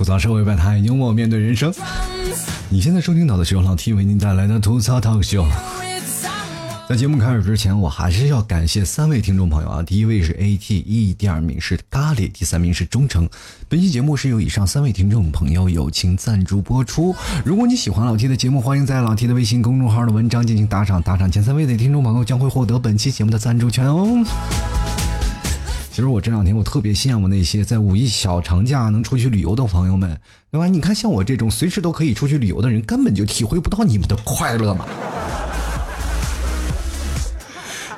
吐槽社会百态，幽默面对人生。你现在收听到的是由老 T 为您带来的吐槽 talk show。在节目开始之前，我还是要感谢三位听众朋友啊！第一位是 ATE，第二名是咖喱，第三名是忠诚。本期节目是由以上三位听众朋友友情赞助播出。如果你喜欢老 T 的节目，欢迎在老 T 的微信公众号的文章进行打赏，打赏前三位的听众朋友将会获得本期节目的赞助权哦。其实我这两天我特别羡慕那些在五一小长假能出去旅游的朋友们，对吧？你看像我这种随时都可以出去旅游的人，根本就体会不到你们的快乐嘛。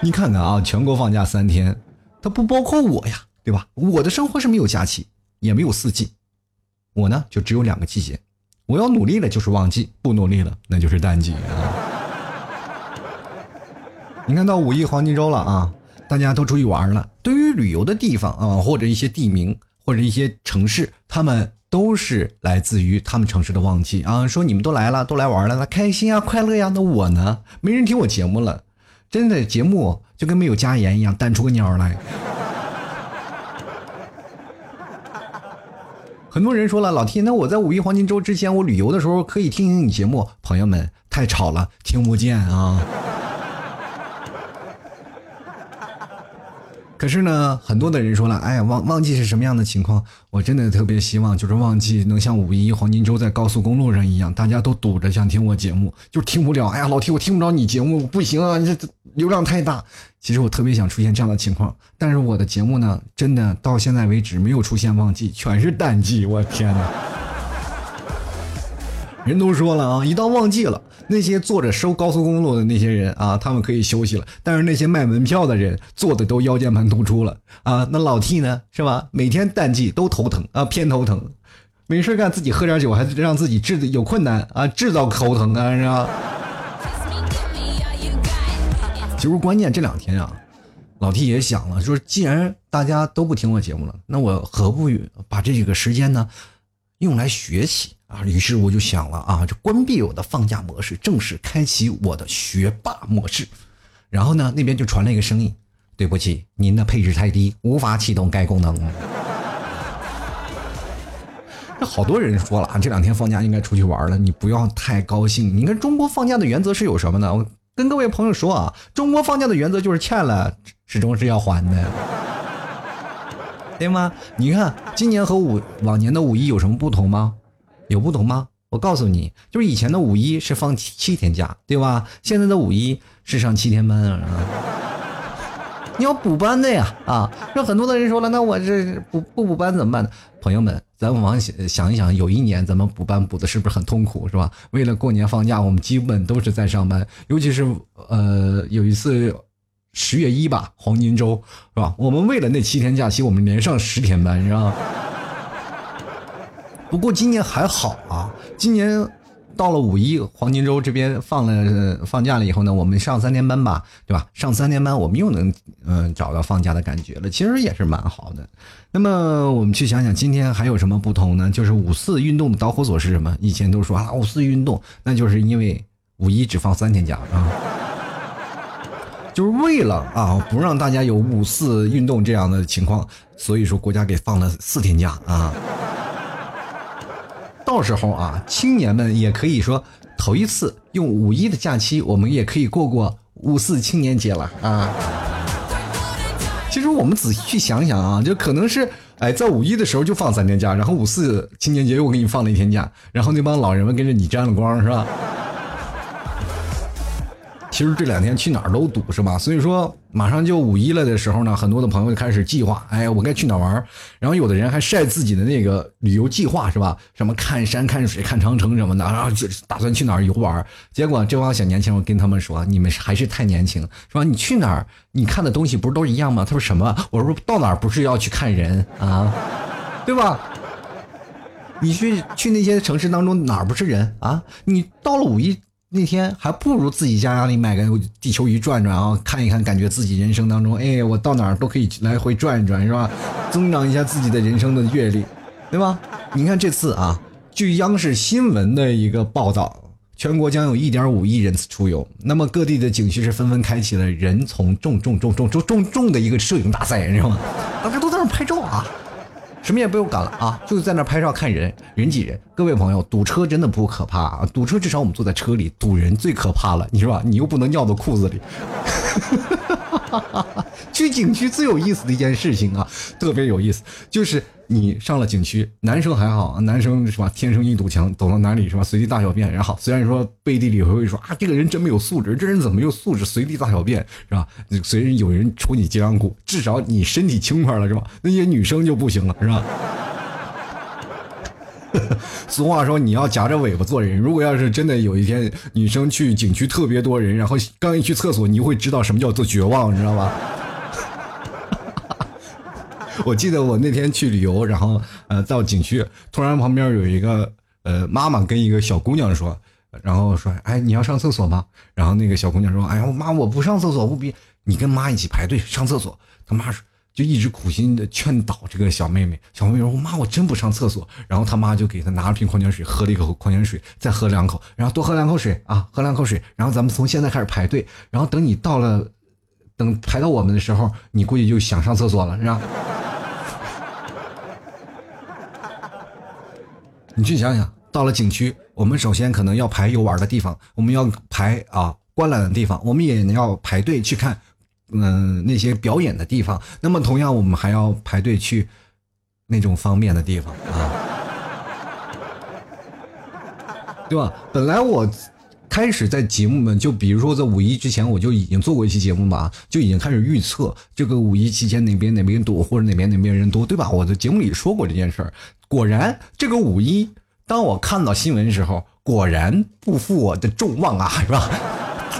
你看看啊，全国放假三天，它不包括我呀，对吧？我的生活是没有假期，也没有四季，我呢就只有两个季节。我要努力了就是旺季，不努力了那就是淡季啊。你看到五一黄金周了啊，大家都出去玩了。对于旅游的地方啊，或者一些地名，或者一些城市，他们都是来自于他们城市的旺季啊。说你们都来了，都来玩了，那开心啊，快乐呀。那我呢，没人听我节目了。真的节目就跟没有加盐一样，淡出个鸟来。很多人说了，老 T，那我在五一黄金周之前，我旅游的时候可以听听你节目。朋友们，太吵了，听不见啊。可是呢，很多的人说了，哎呀，旺旺季是什么样的情况？我真的特别希望，就是旺季能像五一黄金周在高速公路上一样，大家都堵着想听我节目，就听不了。哎呀，老提我听不着你节目，不行啊，这流量太大。其实我特别想出现这样的情况，但是我的节目呢，真的到现在为止没有出现旺季，全是淡季。我天哪！人都说了啊，一到旺季了。那些坐着收高速公路的那些人啊，他们可以休息了。但是那些卖门票的人坐的都腰间盘突出了啊。那老 T 呢，是吧？每天淡季都头疼啊，偏头疼。没事干，自己喝点酒，还让自己制有困难啊，制造头疼啊，是吧？其实关键这两天啊，老 T 也想了，说既然大家都不听我节目了，那我何不把这几个时间呢，用来学习？啊，于是我就想了啊，就关闭我的放假模式，正式开启我的学霸模式。然后呢，那边就传来一个声音：“对不起，您的配置太低，无法启动该功能。”那好多人说了啊，这两天放假应该出去玩了，你不要太高兴。你看中国放假的原则是有什么呢？我跟各位朋友说啊，中国放假的原则就是欠了始终是要还的，对吗？你看今年和五往年的五一有什么不同吗？有不同吗？我告诉你，就是以前的五一是放七天假，对吧？现在的五一是上七天班啊！你要补班的呀啊！那很多的人说了，那我这补不补班怎么办？朋友们，咱们往想想一想，有一年咱们补班补的是不是很痛苦，是吧？为了过年放假，我们基本都是在上班，尤其是呃有一次十月一吧，黄金周是吧？我们为了那七天假期，我们连上十天班，是吧？不过今年还好啊，今年到了五一黄金周这边放了放假了以后呢，我们上三天班吧，对吧？上三天班，我们又能嗯找到放假的感觉了，其实也是蛮好的。那么我们去想想，今天还有什么不同呢？就是五四运动的导火索是什么？以前都说啊五四运动，那就是因为五一只放三天假啊，就是为了啊不让大家有五四运动这样的情况，所以说国家给放了四天假啊。到时候啊，青年们也可以说头一次用五一的假期，我们也可以过过五四青年节了啊。其实我们仔细去想想啊，就可能是哎，在五一的时候就放三天假，然后五四青年节又给你放了一天假，然后那帮老人们跟着你沾了光，是吧？其实这两天去哪儿都堵，是吧？所以说马上就五一了的时候呢，很多的朋友就开始计划，哎，我该去哪儿玩？然后有的人还晒自己的那个旅游计划，是吧？什么看山看水看长城什么的，然后就打算去哪儿游玩。结果这帮小年轻我跟他们说，你们还是太年轻，是吧？你去哪儿，你看的东西不是都一样吗？他说什么？我说到哪儿不是要去看人啊，对吧？你去去那些城市当中哪儿不是人啊？你到了五一。那天还不如自己家里买个地球仪转转啊，看一看，感觉自己人生当中，哎，我到哪儿都可以来回转一转，是吧？增长一下自己的人生的阅历，对吧？你看这次啊，据央视新闻的一个报道，全国将有一点五亿人次出游，那么各地的景区是纷纷开启了人从众众众众众众众的一个摄影大赛，你知道吗？大家都在那拍照啊。什么也不用干了啊，就是在那拍照看人，人挤人。各位朋友，堵车真的不可怕啊，堵车至少我们坐在车里，堵人最可怕了，你说吧？你又不能尿到裤子里。去景区最有意思的一件事情啊，特别有意思，就是你上了景区，男生还好，男生是吧？天生一堵墙，走到哪里是吧？随地大小便。然后虽然说背地里会说啊，这个人真没有素质，这人怎么没有素质？随地大小便是吧？随人有人戳你脊梁骨，至少你身体轻快了是吧？那些女生就不行了是吧？俗话说，你要夹着尾巴做人。如果要是真的有一天女生去景区特别多人，然后刚一去厕所，你会知道什么叫做绝望，你知道吧？我记得我那天去旅游，然后呃到景区，突然旁边有一个呃妈妈跟一个小姑娘说，然后说：“哎，你要上厕所吗？”然后那个小姑娘说：“哎呀，妈，我不上厕所，不比你跟妈一起排队上厕所。”他妈说。就一直苦心的劝导这个小妹妹，小妹妹说：“妈，我真不上厕所。”然后他妈就给她拿了瓶矿泉水，喝了一口矿泉水，再喝两口，然后多喝两口水啊，喝两口水。然后咱们从现在开始排队，然后等你到了，等排到我们的时候，你估计就想上厕所了，是吧？你去想想，到了景区，我们首先可能要排游玩的地方，我们要排啊观览的地方，我们也要排队去看。嗯，那些表演的地方，那么同样我们还要排队去那种方便的地方啊，对吧？本来我开始在节目们，就比如说在五一之前，我就已经做过一期节目嘛，就已经开始预测这个五一期间哪边哪边多，或者哪边哪边人多，对吧？我在节目里说过这件事儿。果然，这个五一，当我看到新闻的时候，果然不负我的众望啊，是吧？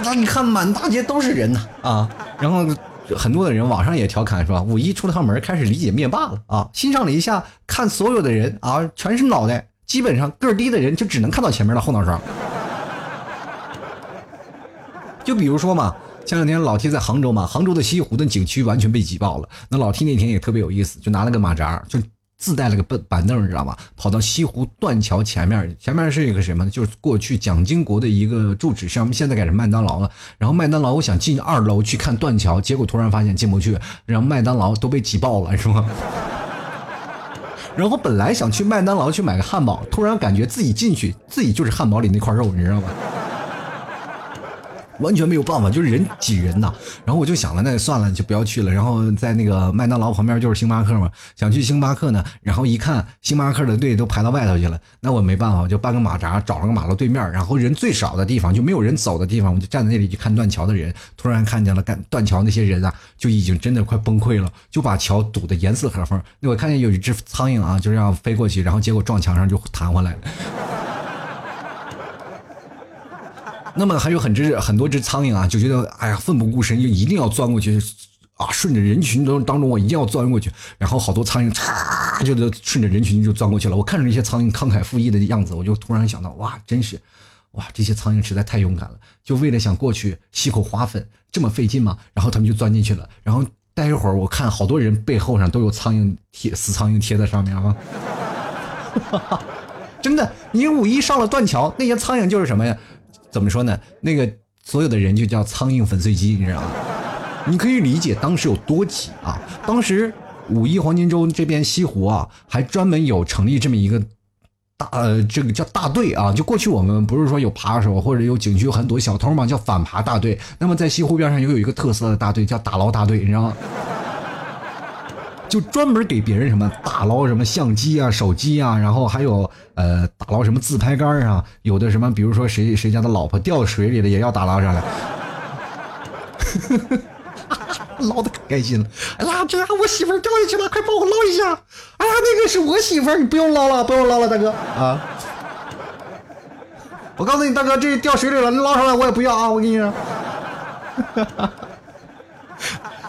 那你看，满大街都是人呐啊！然后很多的人网上也调侃是吧？五一出了趟门，开始理解灭霸了啊！欣赏了一下，看所有的人啊，全是脑袋，基本上个儿低的人就只能看到前面的后脑勺。就比如说嘛，前两天老 T 在杭州嘛，杭州的西湖的景区完全被挤爆了。那老 T 那天也特别有意思，就拿了个马扎，就。自带了个板板凳，你知道吧？跑到西湖断桥前面，前面是一个什么呢？就是过去蒋经国的一个住址，上面现在改成麦当劳了。然后麦当劳，我想进二楼去看断桥，结果突然发现进不去，然后麦当劳都被挤爆了，是吗？然后本来想去麦当劳去买个汉堡，突然感觉自己进去，自己就是汉堡里那块肉，你知道吗？完全没有办法，就是人挤人呐。然后我就想了，那算了，就不要去了。然后在那个麦当劳旁边就是星巴克嘛，想去星巴克呢。然后一看星巴克的队都排到外头去了，那我没办法，我就搬个马扎，找了个马路对面，然后人最少的地方，就没有人走的地方，我就站在那里去看断桥的人。突然看见了，干断桥那些人啊，就已经真的快崩溃了，就把桥堵得严丝合缝。那我看见有一只苍蝇啊，就这样飞过去，然后结果撞墙上就弹回来了。那么还有很只很多只苍蝇啊，就觉得哎呀奋不顾身，就一定要钻过去啊！顺着人群中当中，我一定要钻过去。然后好多苍蝇嚓就顺着人群就钻过去了。我看着那些苍蝇慷慨赴义的样子，我就突然想到，哇，真是哇，这些苍蝇实在太勇敢了，就为了想过去吸口花粉这么费劲吗？然后他们就钻进去了。然后待一会儿，我看好多人背后上都有苍蝇贴死苍蝇贴在上面啊！真的，你五一上了断桥，那些苍蝇就是什么呀？怎么说呢？那个所有的人就叫苍蝇粉碎机，你知道吗？你可以理解当时有多挤啊！当时五一黄金周这边西湖啊，还专门有成立这么一个大呃，这个叫大队啊。就过去我们不是说有扒手或者有景区有很多小偷嘛，叫反扒大队。那么在西湖边上又有一个特色的大队，叫打捞大队，你知道吗？就专门给别人什么打捞什么相机啊、手机啊，然后还有呃打捞什么自拍杆啊，有的什么比如说谁谁家的老婆掉水里了也要打捞上来，捞的可开心了。哎呀，这我媳妇掉下去了，快帮我捞一下！哎呀，那个是我媳妇，你不用捞了，不用捞了，大哥啊！我告诉你，大哥，这掉水里了，你捞上来我也不要啊！我跟你说。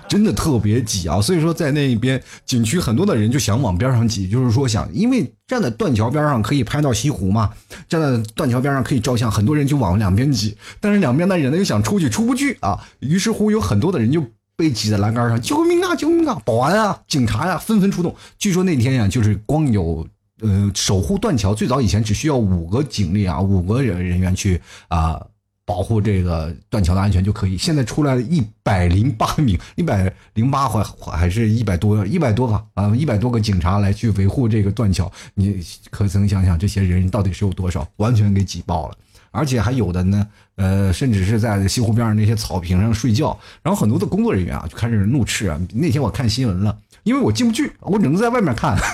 真的特别挤啊！所以说，在那边景区，很多的人就想往边上挤，就是说想，因为站在断桥边上可以拍到西湖嘛，站在断桥边上可以照相，很多人就往两边挤。但是两边的人呢又想出去，出不去啊。于是乎，有很多的人就被挤在栏杆上，救命啊！救命啊！保安啊，警察呀，纷纷出动。据说那天呀，就是光有呃守护断桥，最早以前只需要五个警力啊，五个人人员去啊保护这个断桥的安全就可以。现在出来了一百零八名，一百零八还还是一百多，一百多个啊，一百多个警察来去维护这个断桥。你可曾想想，这些人到底是有多少？完全给挤爆了。而且还有的呢，呃，甚至是在西湖边上那些草坪上睡觉。然后很多的工作人员啊，就开始怒斥啊。那天我看新闻了，因为我进不去，我只能在外面看。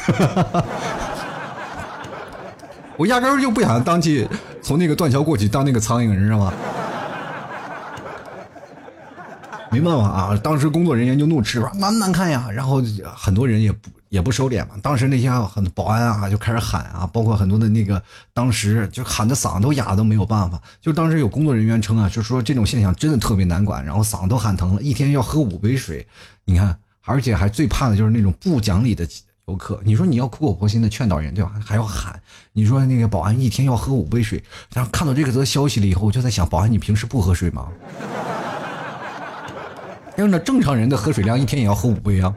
我压根儿就不想当去从那个断桥过去当那个苍蝇，你知道吗？没办法啊，当时工作人员就怒斥吧，难不难看呀。然后很多人也不。也不收敛嘛，当时那些很多保安啊就开始喊啊，包括很多的那个，当时就喊的嗓子都哑都没有办法。就当时有工作人员称啊，就说这种现象真的特别难管，然后嗓子都喊疼了，一天要喝五杯水。你看，而且还最怕的就是那种不讲理的游客。你说你要苦口婆心的劝导人，对吧？还要喊。你说那个保安一天要喝五杯水，然后看到这个则消息了以后，我就在想，保安你平时不喝水吗？要那正常人的喝水量一天也要喝五杯啊。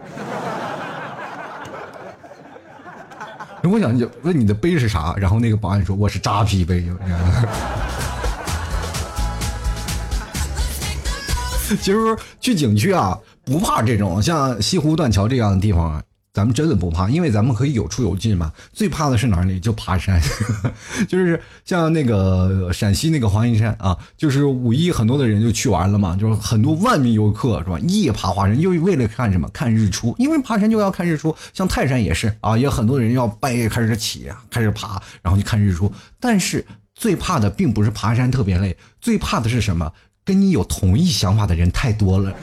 我想就问你的杯是啥，然后那个保安说我是扎啤杯。其实去景区啊，不怕这种像西湖断桥这样的地方。咱们真的不怕，因为咱们可以有出有进嘛。最怕的是哪里？就爬山，就是像那个陕西那个华阴山啊，就是五一很多的人就去玩了嘛，就是很多万名游客是吧？夜爬华山，又为了看什么？看日出，因为爬山就要看日出。像泰山也是啊，也很多人要半夜开始起啊，开始爬，然后去看日出。但是最怕的并不是爬山特别累，最怕的是什么？跟你有同一想法的人太多了。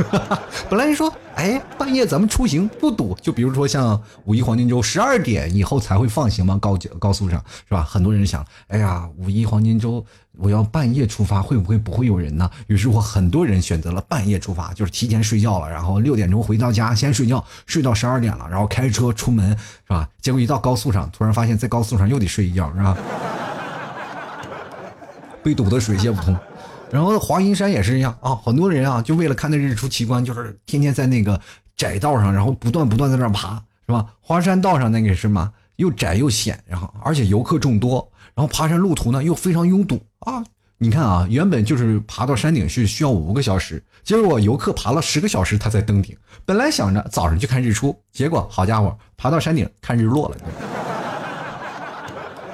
本来说，哎，半夜咱们出行不堵，就比如说像五一黄金周十二点以后才会放行吗？高高速上是吧？很多人想，哎呀，五一黄金周我要半夜出发，会不会不会有人呢？于是乎，很多人选择了半夜出发，就是提前睡觉了，然后六点钟回到家先睡觉，睡到十二点了，然后开车出门是吧？结果一到高速上，突然发现，在高速上又得睡一觉是吧？被堵得水泄不通。然后华阴山也是一样啊，很多人啊，就为了看那日出奇观，就是天天在那个窄道上，然后不断不断在那爬，是吧？华山道上那个什么又窄又险，然后而且游客众多，然后爬山路途呢又非常拥堵啊！你看啊，原本就是爬到山顶是需要五个小时，结果游客爬了十个小时他才登顶。本来想着早上去看日出，结果好家伙，爬到山顶看日落了。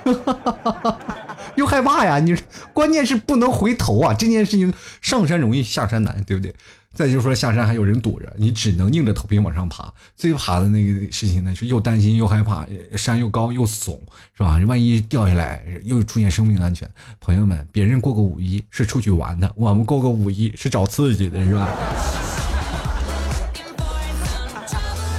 哈哈哈哈哈又害怕呀！你关键是不能回头啊！这件事情上山容易下山难，对不对？再就是说下山还有人堵着，你只能硬着头皮往上爬。最怕的那个事情呢，是又担心又害怕，山又高又耸，是吧？万一掉下来又出现生命安全。朋友们，别人过个五一是出去玩的，我们过个五一是找刺激的，是吧？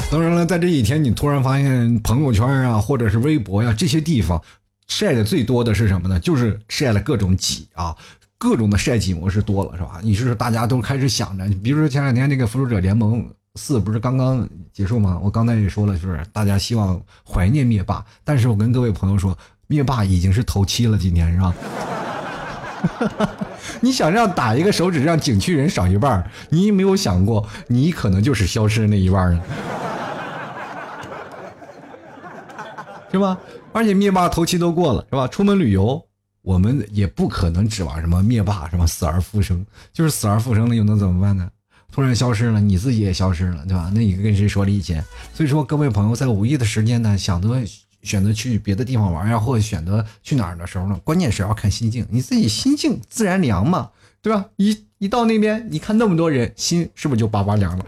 当然了，在这几天，你突然发现朋友圈啊，或者是微博呀这些地方。晒的最多的是什么呢？就是晒了各种挤啊，各种的晒挤模式多了，是吧？你是大家都开始想着，比如说前两天那个《复仇者联盟四》不是刚刚结束吗？我刚才也说了，就是大家希望怀念灭霸，但是我跟各位朋友说，灭霸已经是头七了，今天是吧？你想让打一个手指让景区人少一半，你没有想过，你可能就是消失那一半呢？是吧？而且灭霸头七都过了，是吧？出门旅游，我们也不可能指望什么灭霸什么死而复生，就是死而复生了又能怎么办呢？突然消失了，你自己也消失了，对吧？那你跟谁说理去？所以说，各位朋友在五一的时间呢，想得选择去别的地方玩呀，或者选择去哪儿的时候呢，关键是要看心境，你自己心境自然凉嘛，对吧？一一到那边，你看那么多人，心是不是就巴巴凉了？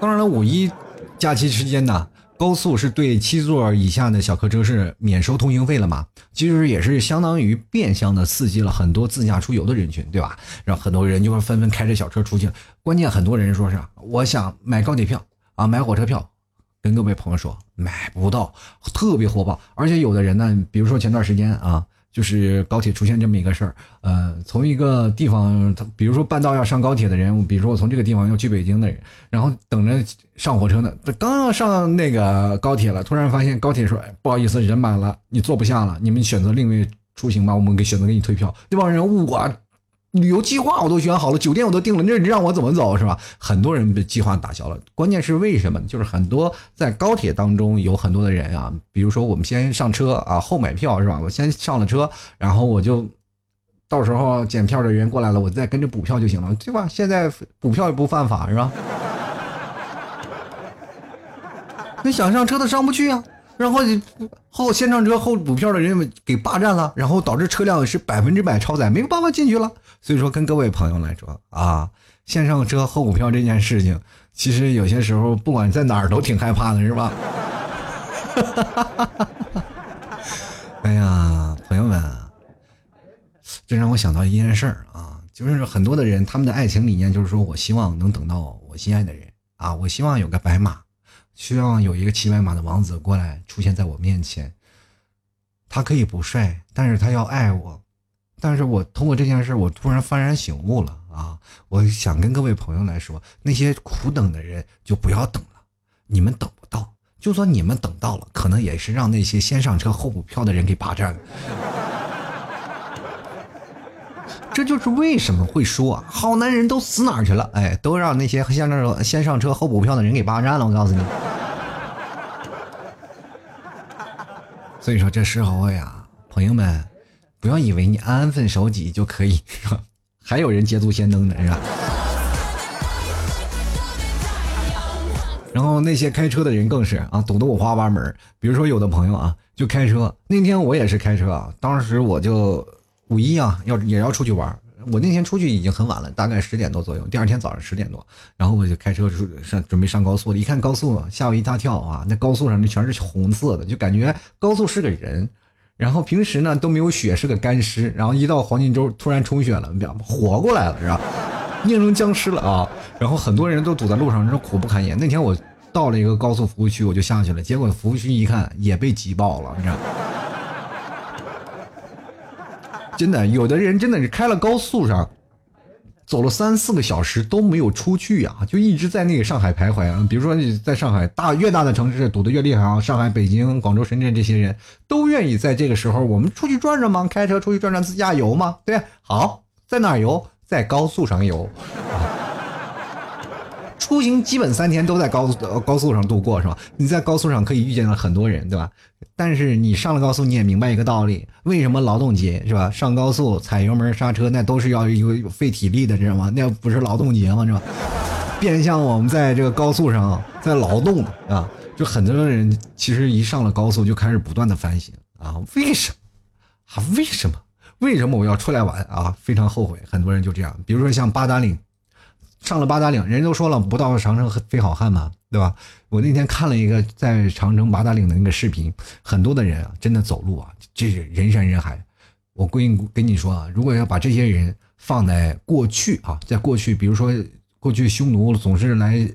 当然了，五一。假期期间呢，高速是对七座以下的小客车是免收通行费了嘛？其实也是相当于变相的刺激了很多自驾出游的人群，对吧？让很多人就会纷纷开着小车出去。关键很多人说是我想买高铁票啊，买火车票，跟各位朋友说买不到，特别火爆。而且有的人呢，比如说前段时间啊。就是高铁出现这么一个事儿，呃，从一个地方，比如说半道要上高铁的人，比如说我从这个地方要去北京的人，然后等着上火车呢，他刚要上那个高铁了，突然发现高铁说不好意思，人满了，你坐不下了，你们选择另外出行吧，我们给选择给你退票。这帮人我旅游计划我都选好了，酒店我都订了，那你让我怎么走是吧？很多人被计划打消了。关键是为什么？就是很多在高铁当中有很多的人啊，比如说我们先上车啊，后买票是吧？我先上了车，然后我就到时候检票的人过来了，我再跟着补票就行了，对吧？现在补票也不犯法是吧？那想上车的上不去啊。然后后先上车后补票的人给霸占了，然后导致车辆是百分之百超载，没有办法进去了。所以说，跟各位朋友来说啊，先上车后补票这件事情，其实有些时候不管在哪儿都挺害怕的，是吧？哈哈哈哈哈哈哎呀，朋友们，这让我想到一件事儿啊，就是很多的人他们的爱情理念就是说我希望能等到我心爱的人啊，我希望有个白马。希望有一个骑白马的王子过来出现在我面前。他可以不帅，但是他要爱我。但是我通过这件事，我突然幡然醒悟了啊！我想跟各位朋友来说，那些苦等的人就不要等了，你们等不到。就算你们等到了，可能也是让那些先上车后补票的人给霸占了。这就是为什么会说好男人都死哪儿去了？哎，都让那些先上先上车后补票的人给霸占了。我告诉你，所以说这时候呀，朋友们，不要以为你安分守己就可以，还有人捷足先登的是吧？然后那些开车的人更是啊，懂得五花八门。比如说有的朋友啊，就开车，那天我也是开车啊，当时我就。五一啊，要也要出去玩。我那天出去已经很晚了，大概十点多左右。第二天早上十点多，然后我就开车出上准备上高速了。一看高速，吓我一大跳啊！那高速上那全是红色的，就感觉高速是个人。然后平时呢都没有雪，是个干尸。然后一到黄金周突然充血了，活过来了是吧？变成僵尸了啊！然后很多人都堵在路上，真是苦不堪言。那天我到了一个高速服务区，我就下去了，结果服务区一看也被挤爆了，你知道。真的，有的人真的是开了高速上，走了三四个小时都没有出去呀，就一直在那个上海徘徊啊。比如说你在上海大越大的城市堵得越厉害啊，上海、北京、广州、深圳这些人都愿意在这个时候我们出去转转吗，开车出去转转自驾游吗，对好，在哪游？在高速上游。出行基本三天都在高速高速上度过是吧？你在高速上可以遇见了很多人，对吧？但是你上了高速，你也明白一个道理：为什么劳动节是吧？上高速踩油门刹车，那都是要有费体力的，知道吗？那不是劳动节吗？是吧？变相我们在这个高速上在劳动啊！就很多人其实一上了高速就开始不断的反省啊，为什么？啊，为什么？为什么我要出来玩啊？非常后悔。很多人就这样，比如说像八达岭。上了八达岭，人都说了不到长城非好汉嘛，对吧？我那天看了一个在长城八达岭的那个视频，很多的人啊，真的走路啊，这是人山人海。我跟跟你说啊，如果要把这些人放在过去啊，在过去，比如说过去匈奴总是来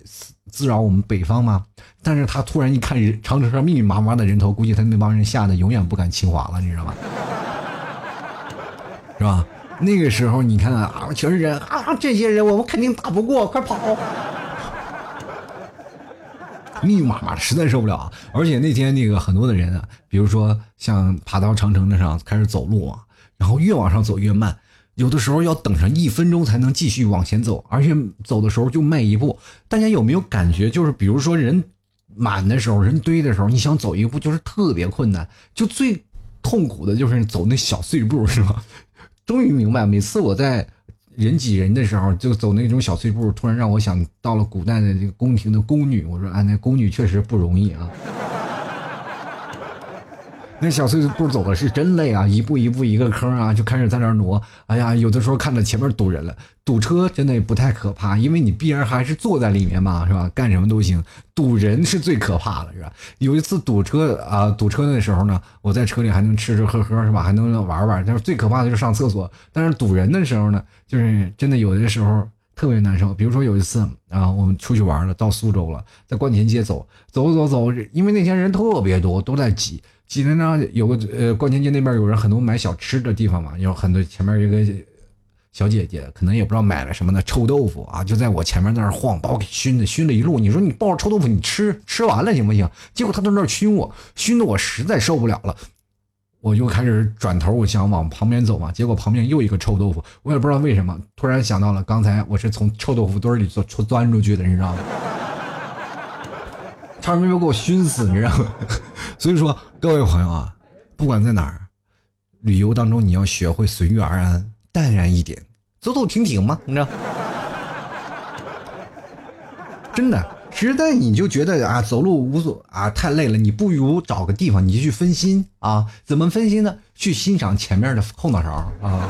滋扰我们北方嘛，但是他突然一看人长城上密密麻麻的人头，估计他那帮人吓得永远不敢侵华了，你知道吗？是吧？那个时候你看啊，全是人啊，这些人我们肯定打不过，快跑！密密麻麻的，实在受不了。而且那天那个很多的人啊，比如说像爬到长城的上开始走路啊，然后越往上走越慢，有的时候要等上一分钟才能继续往前走，而且走的时候就迈一步。大家有没有感觉？就是比如说人满的时候，人堆的时候，你想走一步就是特别困难，就最痛苦的就是走那小碎步，是吧？终于明白，每次我在人挤人的时候，就走那种小碎步，突然让我想到了古代的这个宫廷的宫女。我说，啊，那宫女确实不容易啊。那小碎步走的是真累啊，一步一步一个坑啊，就开始在那挪。哎呀，有的时候看到前面堵人了，堵车真的也不太可怕，因为你必然还是坐在里面嘛，是吧？干什么都行。堵人是最可怕的，是吧？有一次堵车啊，堵车的时候呢，我在车里还能吃吃喝喝，是吧？还能玩玩。但是最可怕的就是上厕所。但是堵人的时候呢，就是真的有的时候特别难受。比如说有一次啊，我们出去玩了，到苏州了，在观前街走走走走，因为那天人特别多，都在挤。济南呢，有个呃，观前街那边有人很多买小吃的地方嘛，有很多前面一个小姐姐，可能也不知道买了什么呢，臭豆腐啊，就在我前面在那晃，把我给熏的，熏了一路。你说你抱着臭豆腐，你吃吃完了行不行？结果他在那熏我，熏的我实在受不了了。我就开始转头，我想往旁边走嘛，结果旁边又一个臭豆腐，我也不知道为什么，突然想到了刚才我是从臭豆腐堆里钻钻出去的，你知道吗？差点没有给我熏死，你知道吗？所以说，各位朋友啊，不管在哪儿，旅游当中你要学会随遇而安，淡然一点，走走停停嘛，你知道。真的。实在你就觉得啊，走路无所啊，太累了，你不如找个地方，你就去分心啊。怎么分心呢？去欣赏前面的后脑勺啊。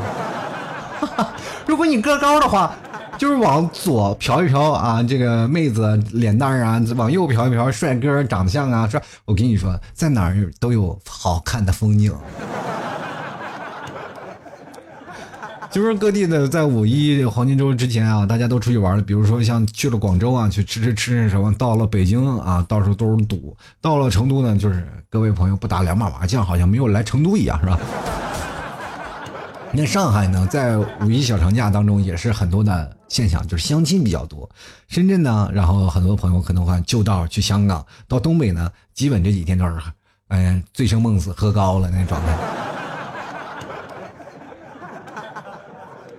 如果你个高的话，就是往左瞟一瞟啊，这个妹子脸蛋儿啊；往右瞟一瞟，帅哥长相啊。说，我跟你说，在哪儿都有好看的风景。就是各地的，在五一黄金周之前啊，大家都出去玩了。比如说像去了广州啊，去吃吃吃什么；到了北京啊，到处都是堵；到了成都呢，就是各位朋友不打两把麻将，好像没有来成都一样，是吧？那上海呢，在五一小长假当中也是很多的现象，就是相亲比较多。深圳呢，然后很多朋友可能会就道去香港。到东北呢，基本这几天都是，哎，醉生梦死，喝高了那状态。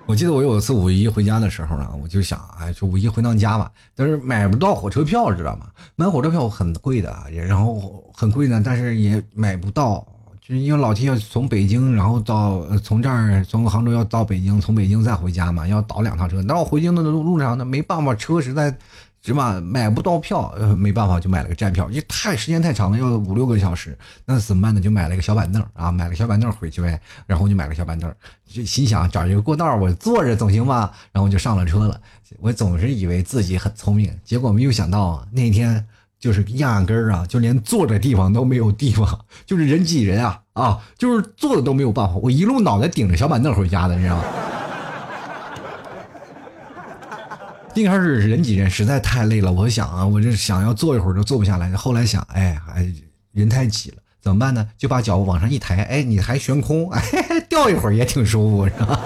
我记得我有一次五一回家的时候呢，我就想，哎，就五一回趟家吧，但是买不到火车票，知道吗？买火车票很贵的，也然后很贵呢，但是也买不到，就是因为老提要从北京，然后到从这儿从杭州要到北京，从北京再回家嘛，要倒两趟车。那我回京的路路上呢，没办法，车实在。是吧？买不到票，呃，没办法，就买了个站票，因为太时间太长了，要五六个小时，那怎么办呢？就买了个小板凳啊，买个小板凳回去呗。然后就买个小板凳，就心想找一个过道，我坐着总行吧。然后就上了车了。我总是以为自己很聪明，结果没有想到那天就是压根儿啊，就连坐的地方都没有地方，就是人挤人啊啊，就是坐的都没有办法。我一路脑袋顶着小板凳回家的，你知道吗？一开始人挤人，实在太累了。我想啊，我这想要坐一会儿都坐不下来。后来想，哎，还人太挤了，怎么办呢？就把脚往上一抬，哎，你还悬空，哎，掉一会儿也挺舒服，是吧？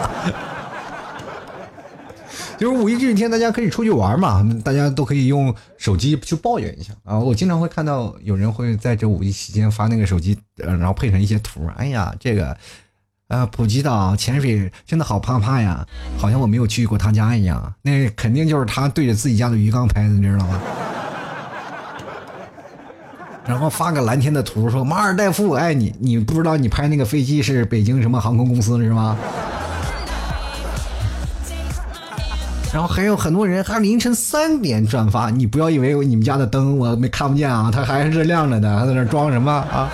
就是五一这几天，大家可以出去玩嘛，大家都可以用手机去抱怨一下啊。我经常会看到有人会在这五一期间发那个手机，呃，然后配上一些图。哎呀，这个。啊，普吉岛潜水真的好怕怕呀，好像我没有去过他家一样。那肯定就是他对着自己家的鱼缸拍的，你知道吗？然后发个蓝天的图，说马尔代夫我爱你。你不知道你拍那个飞机是北京什么航空公司的是吗？然后还有很多人还凌晨三点转发，你不要以为你们家的灯我没看不见啊，它还是亮着的，还在那装什么啊？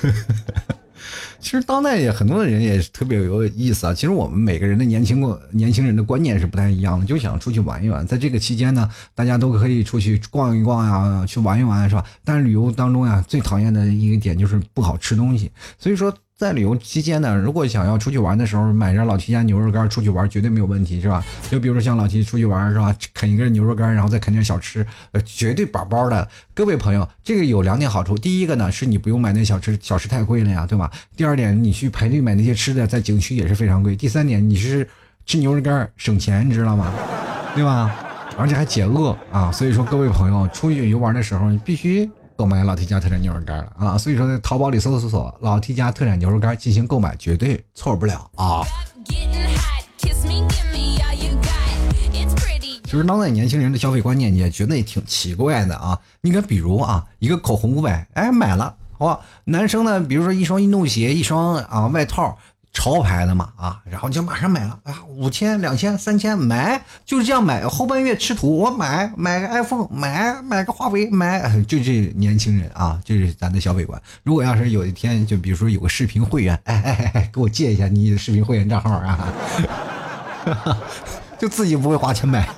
其实当代也很多的人也是特别有意思啊。其实我们每个人的年轻过年轻人的观念是不太一样的，就想出去玩一玩。在这个期间呢，大家都可以出去逛一逛呀，去玩一玩，是吧？但是旅游当中呀，最讨厌的一个点就是不好吃东西。所以说。在旅游期间呢，如果想要出去玩的时候，买着老七家牛肉干出去玩绝对没有问题，是吧？就比如说像老七出去玩是吧，啃一根牛肉干，然后再啃点小吃，呃，绝对饱饱的。各位朋友，这个有两点好处，第一个呢是你不用买那小吃，小吃太贵了呀，对吧？第二点，你去排队买那些吃的，在景区也是非常贵。第三点，你是吃牛肉干省钱，你知道吗？对吧？而且还解饿啊，所以说各位朋友出去游玩的时候，你必须。购买老 T 家特产牛肉干了啊！所以说在淘宝里搜索搜老 T 家特产牛肉干进行购买，绝对错不了啊！其实当代年轻人的消费观念也觉得也挺奇怪的啊！你看，比如啊，一个口红五百，哎，买了，好吧？男生呢，比如说一双运动鞋，一双啊外套。潮牌的嘛啊，然后就马上买了啊，五千、两千、三千买，就是这样买。后半月吃土，我买买个 iPhone，买买个华为，买就这年轻人啊，就是咱的消费观。如果要是有一天，就比如说有个视频会员，哎哎哎，给我借一下你的视频会员账号啊，就自己不会花钱买。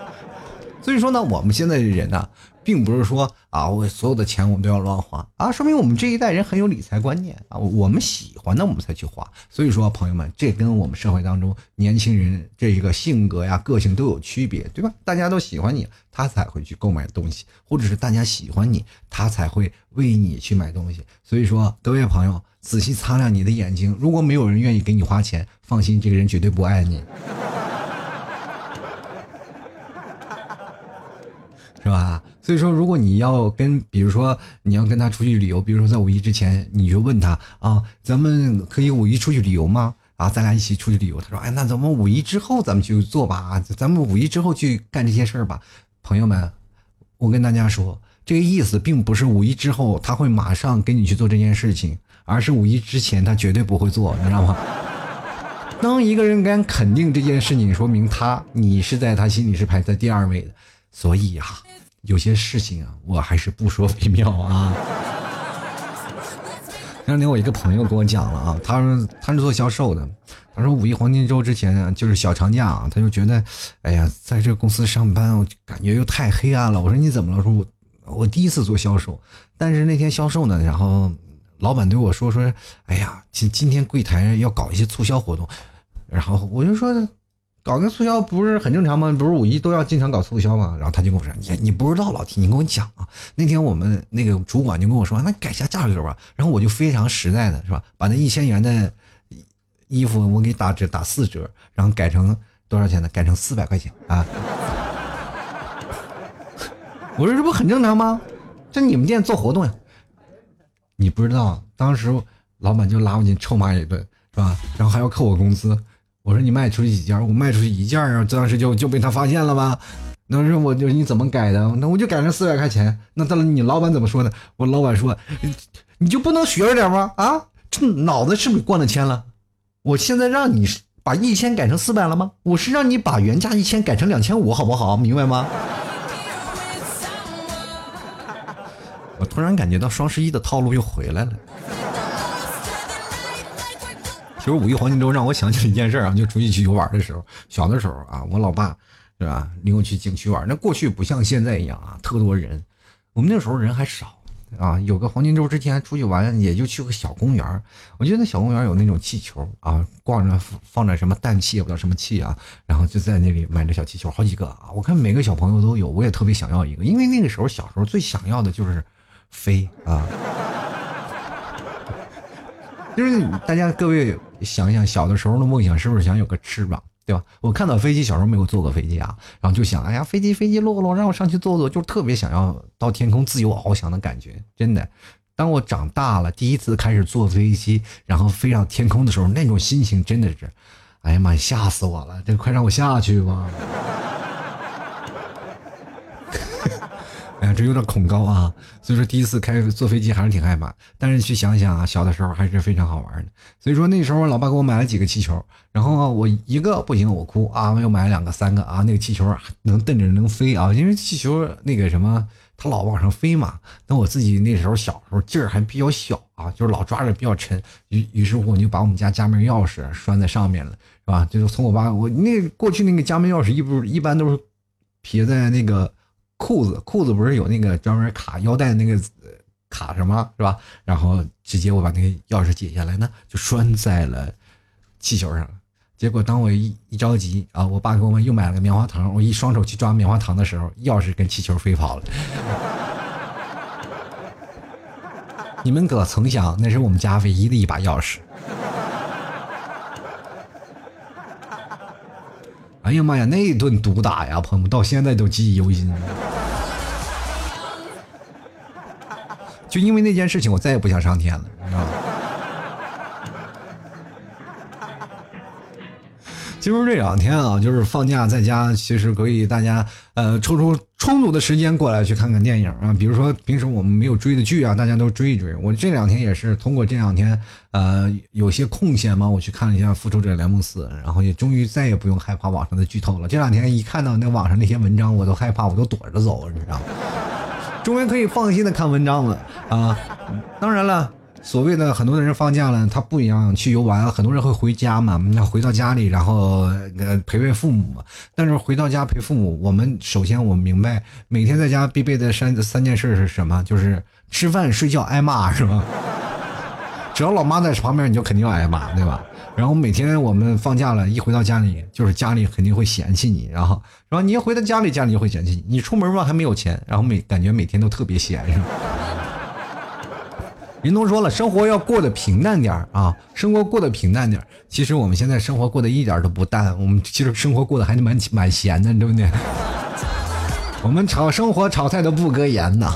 所以说呢，我们现在的人呢。并不是说啊，我所有的钱我们都要乱花啊，说明我们这一代人很有理财观念啊，我们喜欢的我们才去花。所以说，朋友们，这跟我们社会当中年轻人这一个性格呀、个性都有区别，对吧？大家都喜欢你，他才会去购买东西，或者是大家喜欢你，他才会为你去买东西。所以说，各位朋友，仔细擦亮你的眼睛，如果没有人愿意给你花钱，放心，这个人绝对不爱你。是吧？所以说，如果你要跟，比如说你要跟他出去旅游，比如说在五一之前，你就问他啊，咱们可以五一出去旅游吗？啊，咱俩一起出去旅游。他说，哎，那咱们五一之后咱们去做吧，咱们五一之后去干这些事儿吧。朋友们，我跟大家说，这个意思并不是五一之后他会马上跟你去做这件事情，而是五一之前他绝对不会做，你知道吗？当一个人敢肯定这件事情，说明他你是在他心里是排在第二位的。所以呀，有些事情啊，我还是不说为妙啊。那天我一个朋友跟我讲了啊，他说他是做销售的，他说五一黄金周之前啊，就是小长假啊，他就觉得，哎呀，在这个公司上班，我感觉又太黑暗了。我说你怎么了？说我我第一次做销售，但是那天销售呢，然后老板对我说说，哎呀，今今天柜台要搞一些促销活动。然后我就说，搞个促销不是很正常吗？不是五一都要经常搞促销吗？然后他就跟我说：“你你不知道老提，你跟我讲啊。”那天我们那个主管就跟我说：“那改下价格吧。”然后我就非常实在的是吧，把那一千元的衣服我给打折打四折，然后改成多少钱呢？改成四百块钱啊！我说这不很正常吗？这你们店做活动呀？你不知道，当时老板就拉我进臭骂一顿是吧？然后还要扣我工资。我说你卖出去几件？我卖出去一件啊，当时就就被他发现了吧？当时我就你怎么改的？那我就改成四百块钱。那到了你老板怎么说的？我老板说，你就不能学着点吗？啊，这脑子是不是灌了铅了？我现在让你把一千改成四百了吗？我是让你把原价一千改成两千五，好不好？明白吗？我突然感觉到双十一的套路又回来了。其实五一黄金周让我想起了一件事啊，就出去去游玩的时候，小的时候啊，我老爸是吧，领我去景区玩。那过去不像现在一样啊，特多人，我们那时候人还少啊。有个黄金周之前出去玩，也就去个小公园。我记得那小公园有那种气球啊，挂着放着什么氮气，也不知道什么气啊，然后就在那里买着小气球，好几个啊。我看每个小朋友都有，我也特别想要一个，因为那个时候小时候最想要的就是飞啊。就是大家各位想想，小的时候的梦想是不是想有个翅膀，对吧？我看到飞机，小时候没有坐过飞机啊，然后就想，哎呀，飞机飞机落落，让我上去坐坐，就特别想要到天空自由翱翔的感觉。真的，当我长大了，第一次开始坐飞机，然后飞上天空的时候，那种心情真的是，哎呀妈，吓死我了！这快让我下去吧！哎呀，这有点恐高啊，所以说第一次开坐飞机还是挺害怕。但是去想想啊，小的时候还是非常好玩的。所以说那时候老爸给我买了几个气球，然后我一个不行我哭啊，我又买了两个、三个啊，那个气球能蹬着能飞啊，因为气球那个什么，它老往上飞嘛。那我自己那时候小时候劲儿还比较小啊，就是老抓着比较沉，于于是乎我就把我们家家门钥匙拴在上面了，是吧？就是从我爸我那过去那个家门钥匙一不一般都是撇在那个。裤子裤子不是有那个专门卡腰带那个卡什么是吧？然后直接我把那个钥匙解下来呢，就拴在了气球上。结果当我一一着急啊，我爸给我们又买了个棉花糖，我一双手去抓棉花糖的时候，钥匙跟气球飞跑了。你们可曾想，那是我们家唯一的一把钥匙。哎呀妈呀，那一顿毒打呀，朋友们到现在都记忆犹新。就因为那件事情，我再也不想上天了，你知道吗？其实这两天啊，就是放假在家，其实可以大家呃抽出充足的时间过来去看看电影啊。比如说平时我们没有追的剧啊，大家都追一追。我这两天也是通过这两天呃有些空闲嘛，我去看了一下《复仇者联盟四》，然后也终于再也不用害怕网上的剧透了。这两天一看到那网上那些文章，我都害怕，我都躲着走，你知道吗？终于可以放心的看文章了啊！当然了。所谓的很多的人放假了，他不一样去游玩，很多人会回家嘛，那回到家里，然后呃陪陪父母。但是回到家陪父母，我们首先我明白，每天在家必备的三三件事是什么？就是吃饭、睡觉、挨骂，是吧？只要老妈在旁边，你就肯定要挨骂，对吧？然后每天我们放假了，一回到家里，就是家里肯定会嫌弃你，然后，然后你一回到家里，家里就会嫌弃你。你出门吧还没有钱，然后每感觉每天都特别闲，是吧？人都说了，生活要过得平淡点啊，生活过得平淡点其实我们现在生活过得一点都不淡，我们其实生活过得还是蛮蛮闲的，对不对？我们炒生活炒菜都不搁盐呢。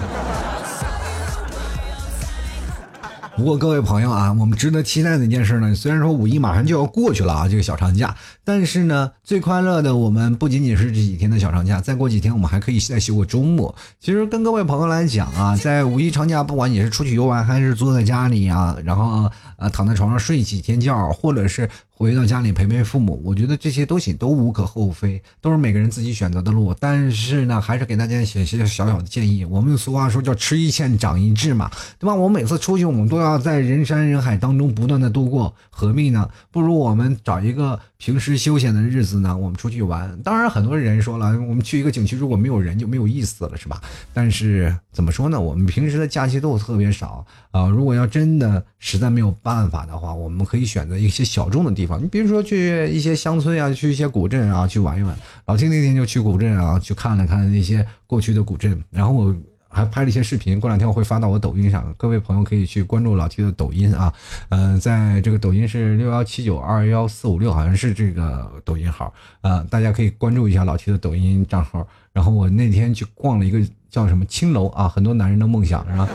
不过各位朋友啊，我们值得期待的一件事呢，虽然说五一马上就要过去了啊，这个小长假，但是呢，最快乐的我们不仅仅是这几天的小长假，再过几天我们还可以再休个周末。其实跟各位朋友来讲啊，在五一长假，不管你是出去游玩，还是坐在家里啊，然后呃躺在床上睡几天觉，或者是。回到家里陪陪父母，我觉得这些东西都无可厚非，都是每个人自己选择的路。但是呢，还是给大家写些小小的建议。我们俗话说叫吃一堑长一智嘛，对吧？我每次出去，我们都要在人山人海当中不断的度过，何必呢？不如我们找一个。平时休闲的日子呢，我们出去玩。当然，很多人说了，我们去一个景区，如果没有人就没有意思了，是吧？但是怎么说呢？我们平时的假期都特别少啊。如果要真的实在没有办法的话，我们可以选择一些小众的地方。你比如说去一些乡村啊，去一些古镇啊，去玩一玩。老听那天就去古镇啊，去看了看那些过去的古镇，然后我。还拍了一些视频，过两天我会发到我抖音上，各位朋友可以去关注老 T 的抖音啊，嗯，在这个抖音是六幺七九二幺四五六，好像是这个抖音号啊，大家可以关注一下老 T 的抖音账号。然后我那天去逛了一个叫什么青楼啊，很多男人的梦想是吧？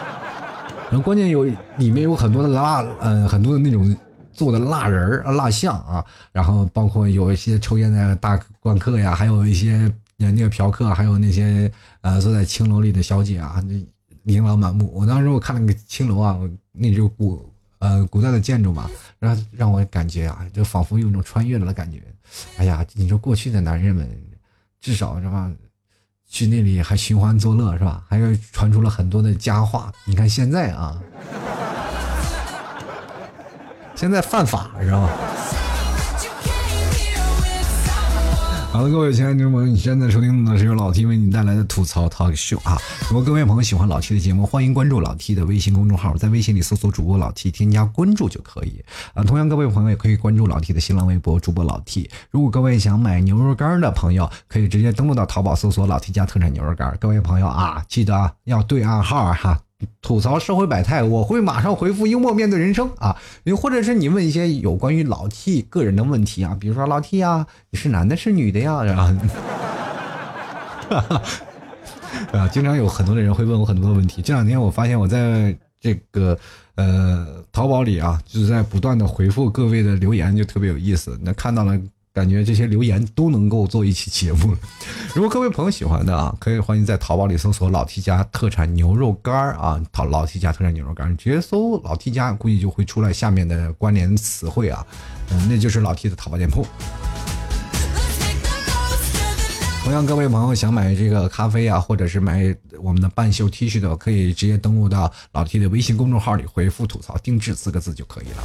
然后关键有里面有很多的蜡，呃，很多的那种做的蜡人儿、蜡像啊，然后包括有一些抽烟的大观客呀，还有一些。那个嫖客，还有那些呃坐在青楼里的小姐啊，那琳琅满目。我当时我看那个青楼啊，那就古呃古代的建筑嘛，让让我感觉啊，就仿佛有种穿越了的感觉。哎呀，你说过去的男人们，至少是吧，去那里还寻欢作乐是吧？还有传出了很多的佳话。你看现在啊，现在犯法知道吧？好了，各位亲爱的听众朋友，你现在收听的是由老 T 为你带来的吐槽 Talk Show 啊！如果各位朋友喜欢老 T 的节目，欢迎关注老 T 的微信公众号，在微信里搜索主播老 T，添加关注就可以啊。同样，各位朋友也可以关注老 T 的新浪微博主播老 T。如果各位想买牛肉干的朋友，可以直接登录到淘宝搜索老 T 家特产牛肉干。各位朋友啊，记得要对暗号哈。吐槽社会百态，我会马上回复幽默面对人生啊！又或者是你问一些有关于老 T 个人的问题啊，比如说老 T 啊，你是男的是女的呀？然后，啊，经常有很多的人会问我很多的问题。这两天我发现我在这个呃淘宝里啊，就是在不断的回复各位的留言，就特别有意思。那看到了。感觉这些留言都能够做一期节目。如果各位朋友喜欢的啊，可以欢迎在淘宝里搜索“老 T 家特产牛肉干”啊，淘老 T 家特产牛肉干，直接搜“老 T 家”，估计就会出来下面的关联词汇啊，嗯，那就是老 T 的淘宝店铺。同样，各位朋友想买这个咖啡啊，或者是买我们的半袖 T 恤的，可以直接登录到老 T 的微信公众号里回复“吐槽定制”四个字就可以了。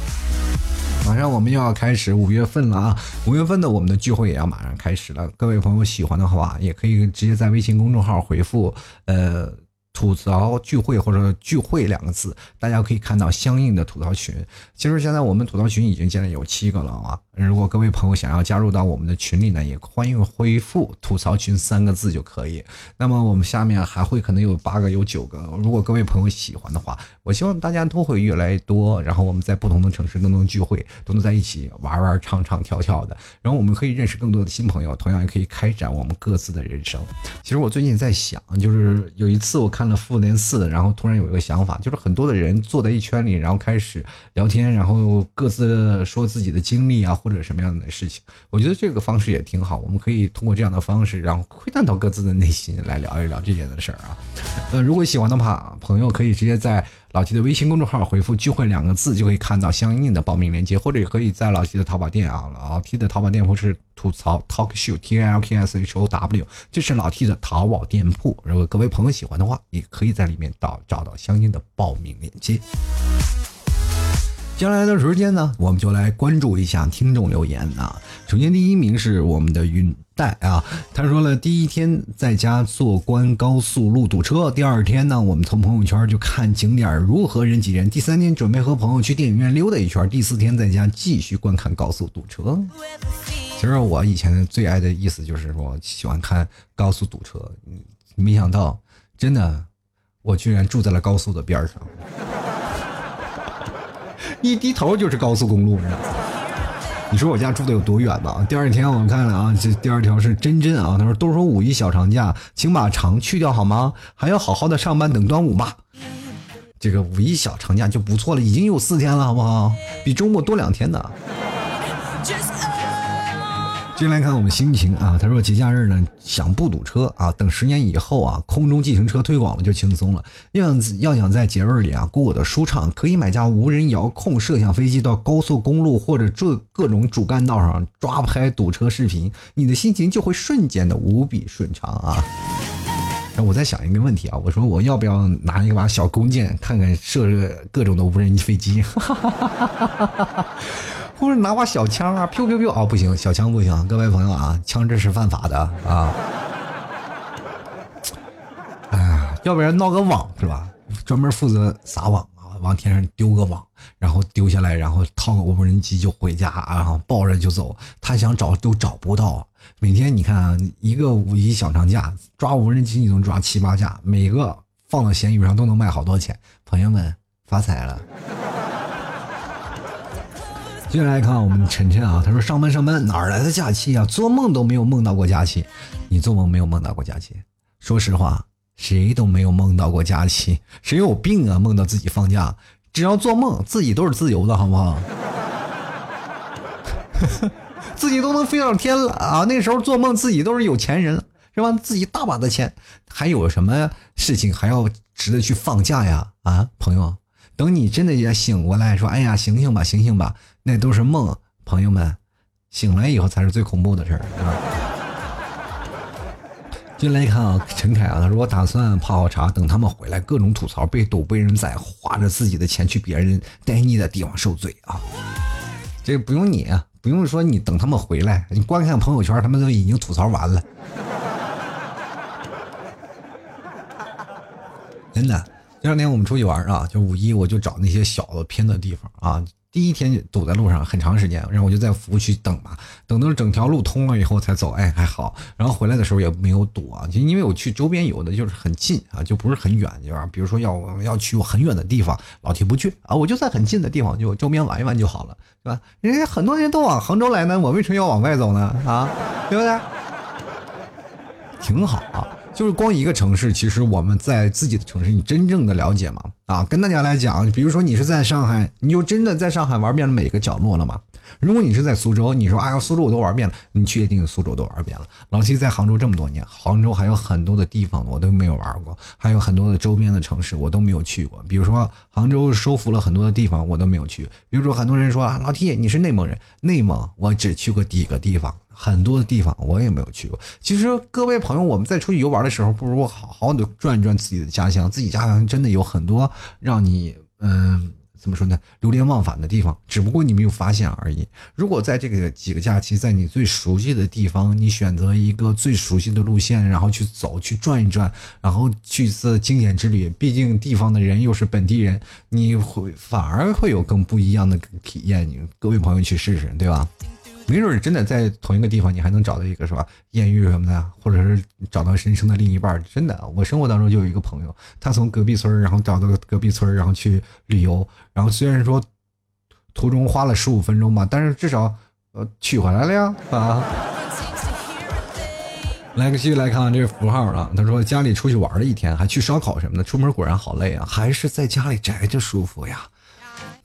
马上我们又要开始五月份了啊！五月份的我们的聚会也要马上开始了。各位朋友喜欢的话，也可以直接在微信公众号回复呃。吐槽聚会或者聚会两个字，大家可以看到相应的吐槽群。其实现在我们吐槽群已经建了有七个了啊！如果各位朋友想要加入到我们的群里呢，也欢迎回复“吐槽群”三个字就可以。那么我们下面还会可能有八个、有九个。如果各位朋友喜欢的话，我希望大家都会越来越多，然后我们在不同的城市都能聚会，都能在一起玩玩、唱唱、跳跳的。然后我们可以认识更多的新朋友，同样也可以开展我们各自的人生。其实我最近在想，就是有一次我看。了复联四，然后突然有一个想法，就是很多的人坐在一圈里，然后开始聊天，然后各自说自己的经历啊，或者什么样的事情。我觉得这个方式也挺好，我们可以通过这样的方式，然后窥探到各自的内心，来聊一聊这件的事儿啊。呃，如果喜欢的话，朋友可以直接在。老 T 的微信公众号回复“聚会”两个字，就可以看到相应的报名链接，或者也可以在老 T 的淘宝店啊。老 T 的淘宝店铺是吐槽 Talk Show T L K S H O W，这是老 T 的淘宝店铺。如果各位朋友喜欢的话，也可以在里面到找到相应的报名链接。接下来的时间呢，我们就来关注一下听众留言啊。首先，第一名是我们的云带啊，他说了，第一天在家坐关高速路堵车，第二天呢，我们从朋友圈就看景点如何人挤人，第三天准备和朋友去电影院溜达一圈，第四天在家继续观看高速堵车。其实我以前最爱的意思就是说喜欢看高速堵车，没想到真的，我居然住在了高速的边上。一低头就是高速公路，你知道？你说我家住的有多远吧？第二天我看了啊，这第二条是真真啊，他说都说五一小长假，请把长去掉好吗？还要好好的上班等端午吧。这个五一小长假就不错了，已经有四天了，好不好？比周末多两天呢。进来看我们心情啊，他说节假日呢想不堵车啊，等十年以后啊，空中计程车推广了就轻松了。要要想在节日里啊过得舒畅，可以买架无人遥控摄像飞机到高速公路或者这各种主干道上抓拍堵车视频，你的心情就会瞬间的无比顺畅啊。那我在想一个问题啊，我说我要不要拿一把小弓箭看看射各种的无人机飞机？哈哈哈哈或者拿把小枪啊，飘飘飘啊，不行，小枪不行，各位朋友啊，枪支是犯法的啊。哎，要不然闹个网是吧？专门负责撒网啊，往天上丢个网，然后丢下来，然后套个无人机就回家，啊抱着就走。他想找都找不到。每天你看啊，一个五一小长假抓无人机，你能抓七八架，每个放到闲鱼上都能卖好多钱。朋友们发财了。接下来看我们晨晨啊，他说上班上班哪来的假期啊？做梦都没有梦到过假期。你做梦没有梦到过假期？说实话，谁都没有梦到过假期。谁有病啊？梦到自己放假？只要做梦，自己都是自由的，好不好？自己都能飞上天了啊！那时候做梦自己都是有钱人了，是吧？自己大把的钱，还有什么事情还要值得去放假呀？啊，朋友。等你真的也醒过来，说：“哎呀，醒醒吧，醒醒吧，那都是梦。”朋友们，醒来以后才是最恐怖的事儿啊！进来一看啊，陈凯啊，他说：“我打算泡好茶，等他们回来，各种吐槽，被赌，被人宰，花着自己的钱去别人待腻的地方受罪啊！”这不用你，不用说，你等他们回来，你观看朋友圈，他们都已经吐槽完了，真的。第二天我们出去玩啊，就五一我就找那些小的偏的地方啊。第一天堵在路上很长时间，然后我就在服务区等嘛，等到整条路通了以后才走，哎还好。然后回来的时候也没有堵啊，就因为我去周边有的就是很近啊，就不是很远，对吧？比如说要要去很远的地方，老提不去啊，我就在很近的地方就周边玩一玩就好了，对吧？人家很多人都往杭州来呢，我为什么要往外走呢？啊，对不对？挺好啊。就是光一个城市，其实我们在自己的城市，你真正的了解吗？啊，跟大家来讲，比如说你是在上海，你就真的在上海玩遍了每个角落了吗？如果你是在苏州，你说哎呀，苏州我都玩遍了，你确定苏州都玩遍了？老七在杭州这么多年，杭州还有很多的地方我都没有玩过，还有很多的周边的城市我都没有去过。比如说杭州收服了很多的地方，我都没有去。比如说很多人说啊，老 T 你是内蒙人，内蒙我只去过几个地方。很多的地方我也没有去过。其实各位朋友，我们在出去游玩的时候，不如好好的转一转自己的家乡。自己家乡真的有很多让你嗯，怎么说呢，流连忘返的地方。只不过你没有发现而已。如果在这个几个假期，在你最熟悉的地方，你选择一个最熟悉的路线，然后去走，去转一转，然后去一次经典之旅。毕竟地方的人又是本地人，你会反而会有更不一样的体验。你各位朋友去试试，对吧？没准真的在同一个地方，你还能找到一个是吧？艳遇什么的，或者是找到人生的另一半。真的，我生活当中就有一个朋友，他从隔壁村然后找到隔壁村然后去旅游，然后虽然说途中花了十五分钟吧，但是至少呃取回来了呀啊！来个，继续来看看这个符号啊。他说家里出去玩了一天，还去烧烤什么的，出门果然好累啊，还是在家里宅着舒服呀。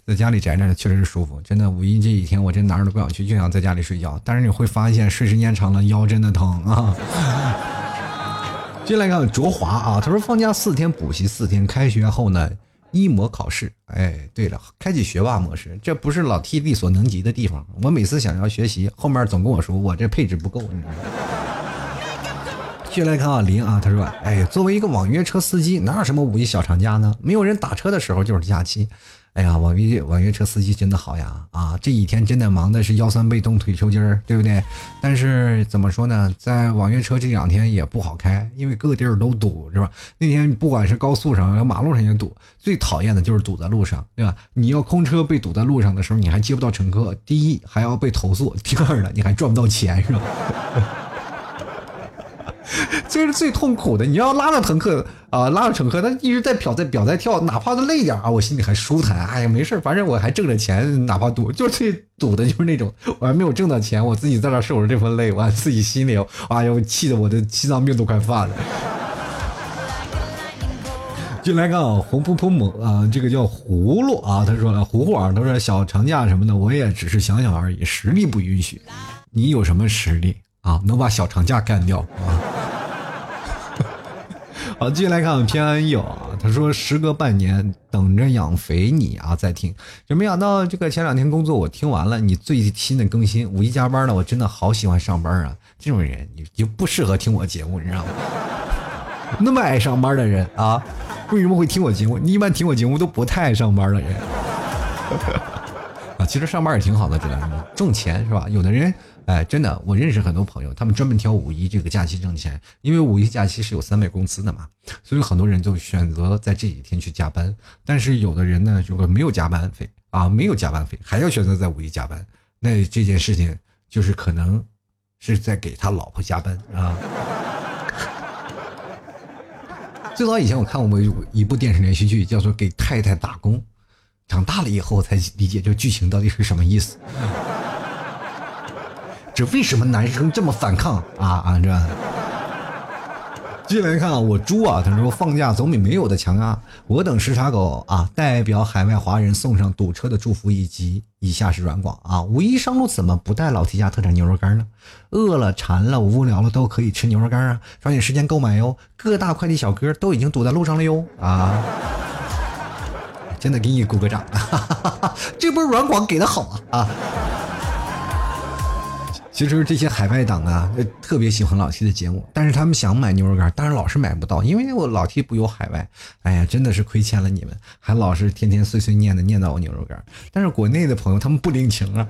在家里宅着确实是舒服，真的。五一这几天我真哪儿都不想去，就想在家里睡觉。但是你会发现睡时间长了腰真的疼啊。接下来看卓华啊，他说放假四天补习四天，开学后呢一模考试。哎，对了，开启学霸模式，这不是老 T 力所能及的地方。我每次想要学习，后面总跟我说我这配置不够。接来看啊林啊，他说哎，作为一个网约车司机，哪有什么五一小长假呢？没有人打车的时候就是假期。哎呀，网约网约车司机真的好呀！啊，这几天真的忙的是腰酸背痛、腿抽筋儿，对不对？但是怎么说呢，在网约车这两天也不好开，因为各地儿都堵，是吧？那天不管是高速上、马路上也堵，最讨厌的就是堵在路上，对吧？你要空车被堵在路上的时候，你还接不到乘客，第一还要被投诉，第二呢，你还赚不到钱，是吧？这是最痛苦的。你要拉着乘客啊，拉着乘客，他一直在表在表在跳，哪怕他累点啊，我心里还舒坦。哎呀，没事反正我还挣着钱，哪怕堵，就最堵的就是那种我还没有挣到钱，我自己在那受着这份累，我自己心里哎呦，气得我的心脏病都快犯了。进来看啊，红扑扑猛啊，这个叫葫芦啊，他说了葫芦啊，他说小长假什么的，我也只是想想而已，实力不允许。你有什么实力啊？能把小长假干掉啊？好，继续来看偏安友啊，他说时隔半年等着养肥你啊，再听，就没想到这个前两天工作我听完了你最新的更新，五一加班呢，我真的好喜欢上班啊，这种人你就不适合听我节目，你知道吗？那么爱上班的人啊。为什么会听我节目？你一般听我节目都不太爱上班的人 啊，其实上班也挺好的，知道吗？挣钱是吧？有的人，哎，真的，我认识很多朋友，他们专门挑五一这个假期挣钱，因为五一假期是有三倍工资的嘛，所以很多人就选择在这几天去加班。但是有的人呢，如果没有加班费啊，没有加班费，还要选择在五一加班，那这件事情就是可能是在给他老婆加班啊。最早以前我看过一部电视连续剧，叫做《给太太打工》，长大了以后才理解这剧情到底是什么意思。这为什么男生这么反抗啊啊这？进来看啊，我猪啊，他说放假总比没有的强啊！我等时差狗啊，代表海外华人送上堵车的祝福以及以下是软广啊。五一上路怎么不带老提家特产牛肉干呢？饿了、馋了、无聊了都可以吃牛肉干啊！抓紧时间购买哟，各大快递小哥都已经堵在路上了哟啊！真的给你鼓个掌，这波软广给的好啊啊！其实这些海外党啊，特别喜欢老 T 的节目，但是他们想买牛肉干，但是老是买不到，因为我老 T 不有海外。哎呀，真的是亏欠了你们，还老是天天碎碎念的念叨我牛肉干。但是国内的朋友他们不领情啊，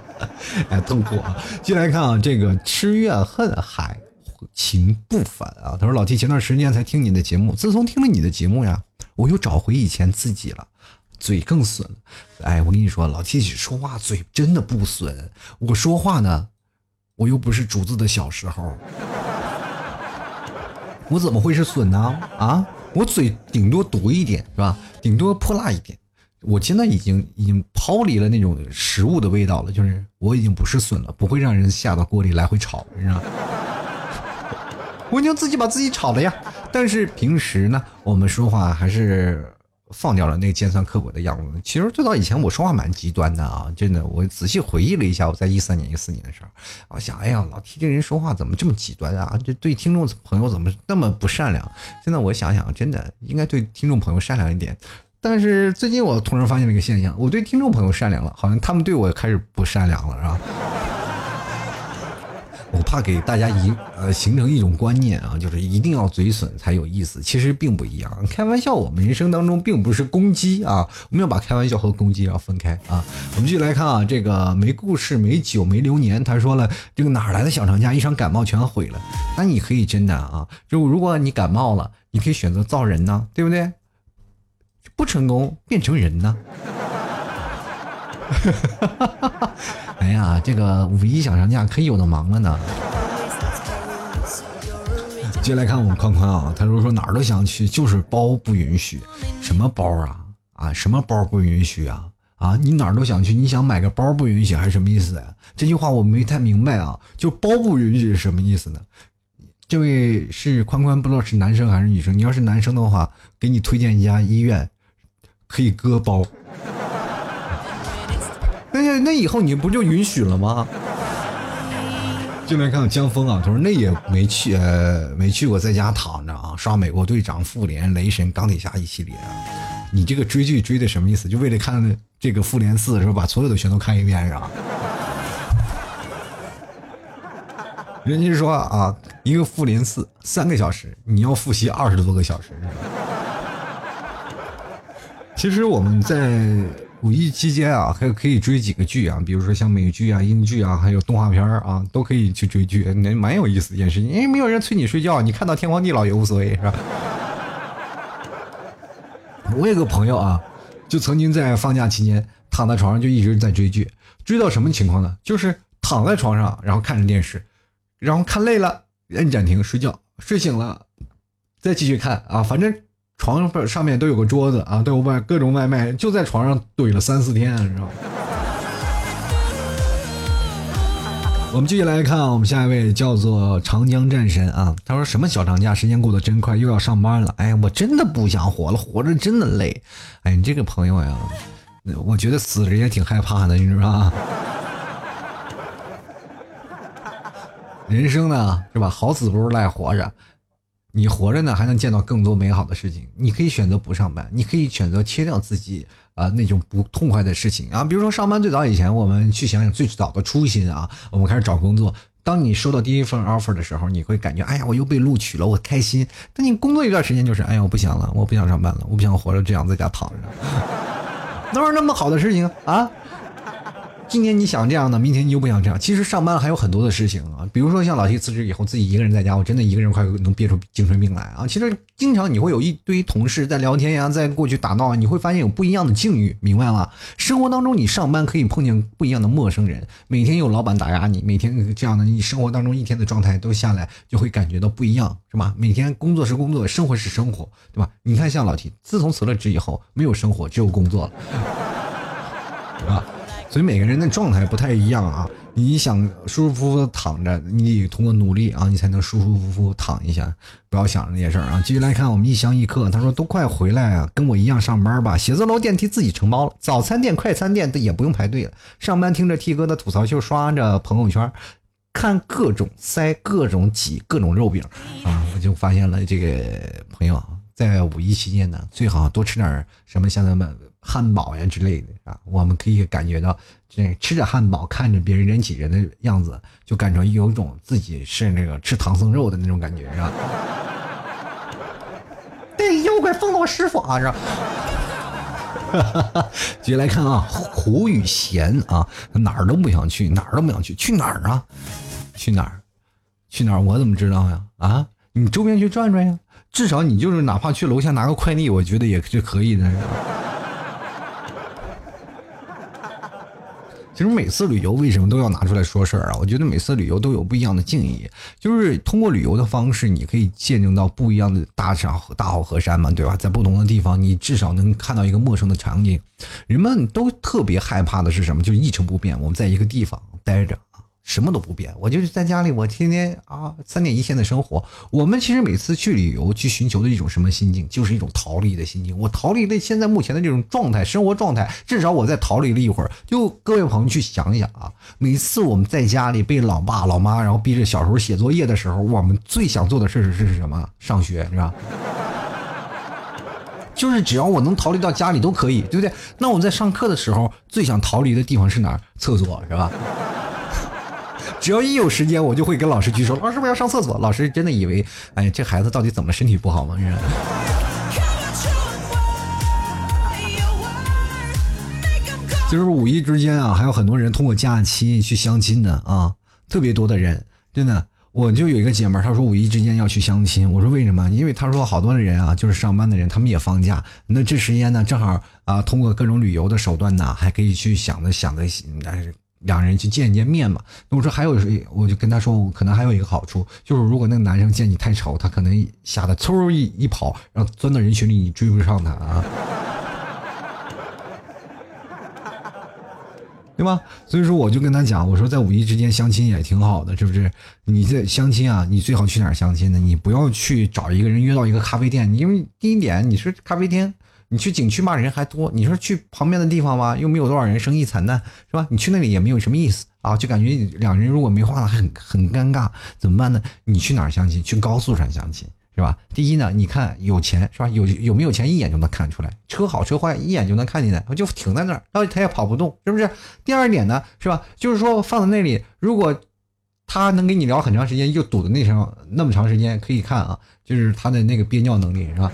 哎，痛苦啊！进来看啊，这个吃怨恨海情不凡啊。他说老 T 前段时间才听你的节目，自从听了你的节目呀，我又找回以前自己了。嘴更损了，哎，我跟你说，老七说话嘴真的不损。我说话呢，我又不是竹子的小时候，我怎么会是损呢？啊，我嘴顶多毒一点，是吧？顶多泼辣一点。我现在已经已经抛离了那种食物的味道了，就是我已经不是损了，不会让人下到锅里来回炒，你知道？我已经自己把自己炒了呀。但是平时呢，我们说话还是。放掉了那个尖酸刻薄的样子。其实最早以前我说话蛮极端的啊，真的。我仔细回忆了一下，我在一三年、一四年的时候，我想，哎呀，老提这人说话怎么这么极端啊？这对听众朋友怎么那么不善良？现在我想想，真的应该对听众朋友善良一点。但是最近我突然发现了一个现象，我对听众朋友善良了，好像他们对我开始不善良了，是吧？我怕给大家一呃形成一种观念啊，就是一定要嘴损才有意思。其实并不一样，开玩笑，我们人生当中并不是攻击啊，我们要把开玩笑和攻击要分开啊。我们继续来看啊，这个没故事、没酒、没流年，他说了，这个哪来的小长假，一场感冒全毁了。那你可以真的啊，就如果你感冒了，你可以选择造人呢，对不对？不成功变成人呢？哎呀，这个五一小长假可以有的忙了呢。接下来看我们宽宽啊，他说说哪儿都想去，就是包不允许。什么包啊？啊，什么包不允许啊？啊，你哪儿都想去，你想买个包不允许还是什么意思呀？这句话我没太明白啊，就包不允许是什么意思呢？这位是宽宽，不知道是男生还是女生。你要是男生的话，给你推荐一家医院，可以割包。那以后你不就允许了吗？进来看到江峰啊，他说那也没去，呃，没去过，在家躺着啊，刷美国队长、复联、雷神、钢铁侠一系列啊。你这个追剧追的什么意思？就为了看这个复联四是吧？把所有的全都看一遍是吧？人家说啊，一个复联四三个小时，你要复习二十多个小时。其实我们在。五一期间啊，还可以追几个剧啊，比如说像美剧啊、英剧啊，还有动画片啊，都可以去追剧，那蛮有意思一件事情。因为没有人催你睡觉，你看到天荒地老也无所谓，是吧？我有个朋友啊，就曾经在放假期间躺在床上就一直在追剧，追到什么情况呢？就是躺在床上，然后看着电视，然后看累了摁暂停睡觉，睡醒了再继续看啊，反正床上面都有个桌子啊，都有外各种外卖，就在床上怼了三四天，知道吗？我们继续来看，我们下一位叫做长江战神啊，他说什么小长假，时间过得真快，又要上班了。哎呀，我真的不想活了，活着真的累。哎，你这个朋友呀，我觉得死人也挺害怕的，你知道吧？人生呢，是吧？好死不如赖活着。你活着呢，还能见到更多美好的事情。你可以选择不上班，你可以选择切掉自己。啊，那种不痛快的事情啊，比如说上班最早以前，我们去想想最早的初心啊，我们开始找工作。当你收到第一份 offer 的时候，你会感觉，哎呀，我又被录取了，我开心。但你工作一段时间，就是，哎呀，我不想了，我不想上班了，我不想活着这样在家躺着。哪有那么好的事情啊？今天你想这样的，明天你又不想这样。其实上班还有很多的事情啊，比如说像老提辞职以后，自己一个人在家，我真的一个人快能憋出精神病来啊。其实经常你会有一堆同事在聊天呀，在过去打闹啊，你会发现有不一样的境遇，明白吗？生活当中你上班可以碰见不一样的陌生人，每天有老板打压你，每天这样的，你生活当中一天的状态都下来，就会感觉到不一样，是吧？每天工作是工作，生活是生活，对吧？你看像老提自从辞了职以后，没有生活，只有工作了，对吧？所以每个人的状态不太一样啊！你想舒舒服服的躺着，你得通过努力啊，你才能舒舒服服躺一下。不要想着那些事儿啊！继续来看我们一香一客，他说：“都快回来啊，跟我一样上班吧。写字楼电梯自己承包了，早餐店、快餐店也不用排队了。上班听着 T 哥的吐槽秀，刷着朋友圈，看各种塞、各种挤、各种肉饼啊！我就发现了这个朋友啊在五一期间呢，最好多吃点什么像咱们。”汉堡呀之类的啊，我们可以感觉到，这吃着汉堡，看着别人人挤人的样子，就感觉有一种自己是那个吃唐僧肉的那种感觉，是吧？对，妖怪放了我师傅啊，是吧？继续来看啊，胡雨贤啊，哪儿都不想去，哪儿都不想去，去哪儿啊？去哪儿？去哪儿？我怎么知道呀？啊，你周边去转转呀，至少你就是哪怕去楼下拿个快递，我觉得也是可以的。其实每次旅游为什么都要拿出来说事儿啊？我觉得每次旅游都有不一样的境意，就是通过旅游的方式，你可以见证到不一样的大山大好河山嘛，对吧？在不同的地方，你至少能看到一个陌生的场景。人们都特别害怕的是什么？就是一成不变。我们在一个地方待着。什么都不变，我就是在家里，我天天啊三点一线的生活。我们其实每次去旅游，去寻求的一种什么心境，就是一种逃离的心境。我逃离了现在目前的这种状态，生活状态，至少我在逃离了一会儿。就各位朋友去想一想啊，每次我们在家里被老爸老妈然后逼着小时候写作业的时候，我们最想做的事是是什么？上学是吧？就是只要我能逃离到家里都可以，对不对？那我们在上课的时候最想逃离的地方是哪儿？厕所是吧？只要一有时间，我就会跟老师举手。老师，我要上厕所。老师真的以为，哎，这孩子到底怎么身体不好吗？就是五一之间啊，还有很多人通过假期去相亲的啊，特别多的人。真的，我就有一个姐妹，她说五一之间要去相亲。我说为什么？因为她说好多的人啊，就是上班的人，他们也放假。那这时间呢，正好啊，通过各种旅游的手段呢，还可以去想着想着，但是。两人去见一见面嘛？那我说还有，我就跟他说，可能还有一个好处，就是如果那个男生见你太丑，他可能吓得嗖一一跑，然后钻到人群里，你追不上他啊，对吧？所以说我就跟他讲，我说在五一之间相亲也挺好的，是不是？你这相亲啊，你最好去哪儿相亲呢？你不要去找一个人约到一个咖啡店，因为第一点你是咖啡厅。你去景区嘛，人还多。你说去旁边的地方吧，又没有多少人，生意惨淡，是吧？你去那里也没有什么意思啊，就感觉两人如果没话了，很很尴尬，怎么办呢？你去哪儿相亲？去高速上相亲，是吧？第一呢，你看有钱，是吧？有有没有钱，一眼就能看出来，车好车坏，一眼就能看见的，我就停在那儿，然后他也跑不动，是不是？第二点呢，是吧？就是说放在那里，如果他能跟你聊很长时间，又堵的那上那么长时间，可以看啊，就是他的那个憋尿能力，是吧？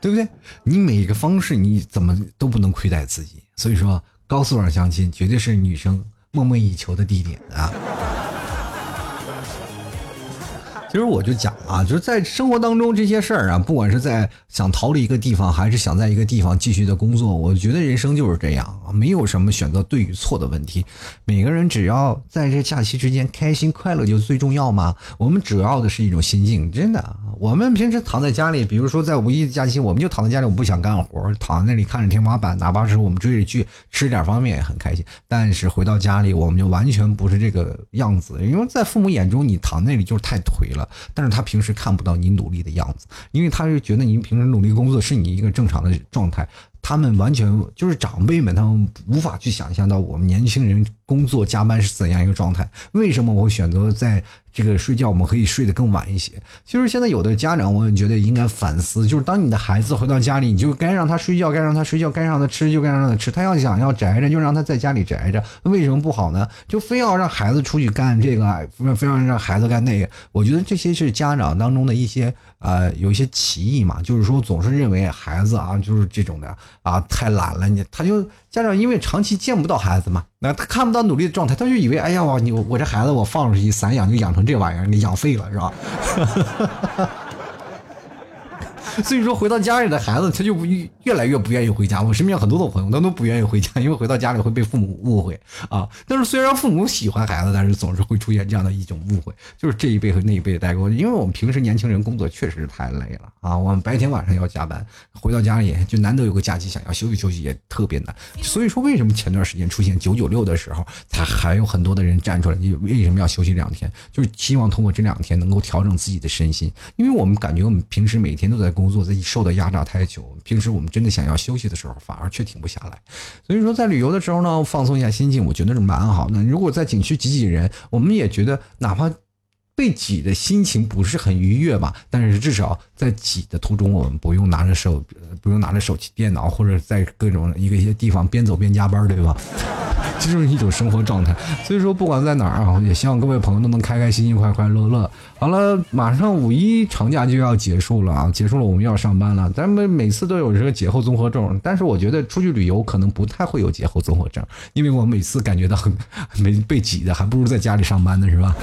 对不对？你每个方式你怎么都不能亏待自己，所以说高速上相亲绝对是女生梦寐以求的地点啊！其实我就讲啊，就是在生活当中这些事儿啊，不管是在想逃离一个地方，还是想在一个地方继续的工作，我觉得人生就是这样啊，没有什么选择对与错的问题。每个人只要在这假期之间开心快乐就最重要嘛。我们主要的是一种心境，真的。我们平时躺在家里，比如说在五一假期，我们就躺在家里，我不想干活，躺在那里看着天花板，哪怕是我们追着剧吃点方便也很开心。但是回到家里，我们就完全不是这个样子，因为在父母眼中，你躺那里就是太颓了。但是他平时看不到你努力的样子，因为他是觉得你平时努力工作是你一个正常的状态。他们完全就是长辈们，他们无法去想象到我们年轻人工作加班是怎样一个状态。为什么我会选择在？这个睡觉我们可以睡得更晚一些。其实现在有的家长，我觉得应该反思，就是当你的孩子回到家里，你就该让他睡觉，该让他睡觉，该让他吃就该让他吃。他要想要宅着，就让他在家里宅着。为什么不好呢？就非要让孩子出去干这个，非要让孩子干那个。我觉得这些是家长当中的一些呃有一些歧义嘛，就是说总是认为孩子啊就是这种的啊太懒了，你他就。家长因为长期见不到孩子嘛，那他看不到努力的状态，他就以为，哎呀，我你我这孩子我放出去散养就养成这玩意儿，你养废了是吧？所以说，回到家里的孩子，他就不越来越不愿意回家。我身边很多的朋友，他都不愿意回家，因为回到家里会被父母误会啊。但是虽然父母喜欢孩子，但是总是会出现这样的一种误会，就是这一辈和那一辈的代沟。因为我们平时年轻人工作确实是太累了啊，我们白天晚上要加班，回到家里就难得有个假期，想要休息休息也特别难。所以说，为什么前段时间出现九九六的时候，他还有很多的人站出来？你为什么要休息两天？就是希望通过这两天能够调整自己的身心，因为我们感觉我们平时每天都在工。工作在受到压榨太久，平时我们真的想要休息的时候，反而却停不下来。所以说，在旅游的时候呢，放松一下心情，我觉得是蛮好的。如果在景区挤挤人，我们也觉得哪怕被挤的心情不是很愉悦吧，但是至少在挤的途中，我们不用拿着手，不用拿着手机、电脑，或者在各种一个一些地方边走边加班，对吧？这就是一种生活状态，所以说不管在哪儿啊，也希望各位朋友都能开开心心、快快乐乐。好了，马上五一长假就要结束了啊，结束了我们要上班了。咱们每次都有这个节后综合症，但是我觉得出去旅游可能不太会有节后综合症，因为我每次感觉到很没被挤的，还不如在家里上班呢，是吧？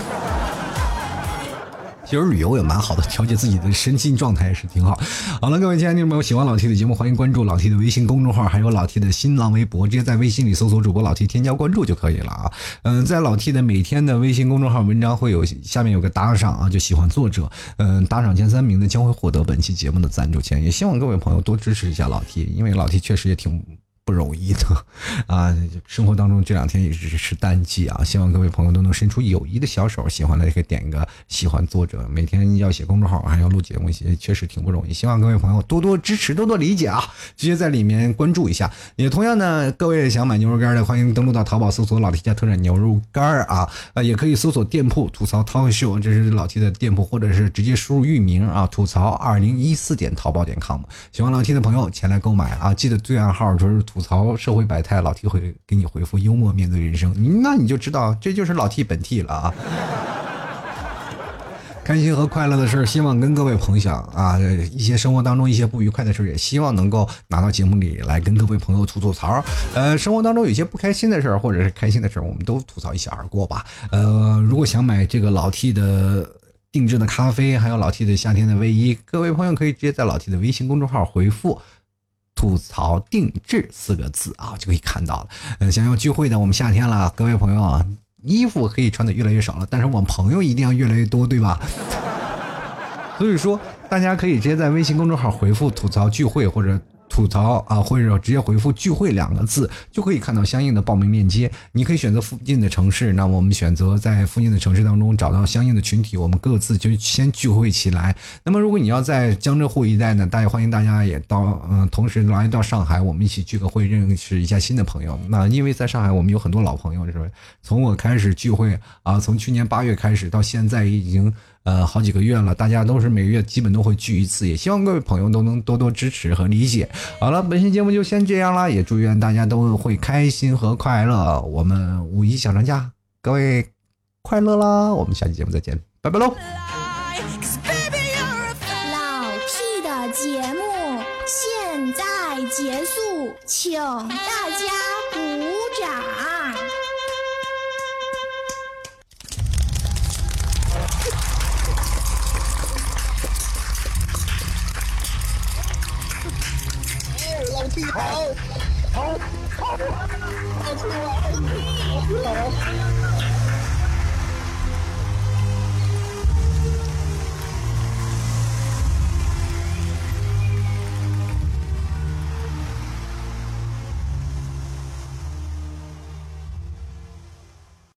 其实旅游也蛮好的，调节自己的身心状态也是挺好。好了，各位亲爱的朋友喜欢老 T 的节目，欢迎关注老 T 的微信公众号，还有老 T 的新浪微博，直接在微信里搜索主播老 T，添加关注就可以了啊。嗯，在老 T 的每天的微信公众号文章会有下面有个打赏啊，就喜欢作者，嗯，打赏前三名的将会获得本期节目的赞助钱。也希望各位朋友多支持一下老 T，因为老 T 确实也挺。不容易的 啊！生活当中这两天也是是淡季啊，希望各位朋友都能伸出友谊的小手，喜欢的可以点一个喜欢作者，每天要写公众号还要录节目，也确实挺不容易。希望各位朋友多多支持，多多理解啊！直接在里面关注一下。也同样呢，各位想买牛肉干的，欢迎登录到淘宝搜索“老 T 家特产牛肉干”啊，呃，也可以搜索店铺吐槽涛秀，这是老 T 的店铺，或者是直接输入域名啊，吐槽二零一四点淘宝点 com。喜欢老 T 的朋友前来购买啊，记得对暗号就是。吐槽社会百态，老 T 会给你回复幽默面对人生，那你就知道这就是老 T 本 T 了啊！开心和快乐的事希望跟各位分享啊！一些生活当中一些不愉快的事也希望能够拿到节目里来跟各位朋友吐吐槽。呃，生活当中有些不开心的事儿或者是开心的事儿我们都吐槽一笑而过吧。呃，如果想买这个老 T 的定制的咖啡，还有老 T 的夏天的卫衣，各位朋友可以直接在老 T 的微信公众号回复。吐槽定制四个字啊，就可以看到了。嗯，想要聚会的，我们夏天了，各位朋友啊，衣服可以穿的越来越少了，但是我们朋友一定要越来越多，对吧？所以说，大家可以直接在微信公众号回复“吐槽聚会”或者。吐槽啊，或者直接回复“聚会”两个字，就可以看到相应的报名链接。你可以选择附近的城市，那我们选择在附近的城市当中找到相应的群体，我们各自就先聚会起来。那么，如果你要在江浙沪一带呢，大家欢迎大家也到，嗯，同时来到上海，我们一起聚个会，认识一下新的朋友。那因为在上海，我们有很多老朋友，是吧？从我开始聚会啊，从去年八月开始到现在已经。呃，好几个月了，大家都是每个月基本都会聚一次，也希望各位朋友都能多多支持和理解。好了，本期节目就先这样啦，也祝愿大家都会开心和快乐。我们五一小长假，各位快乐啦！我们下期节目再见，拜拜喽！老 T 的节目现在结束，请大家好，好，好，好出来，好。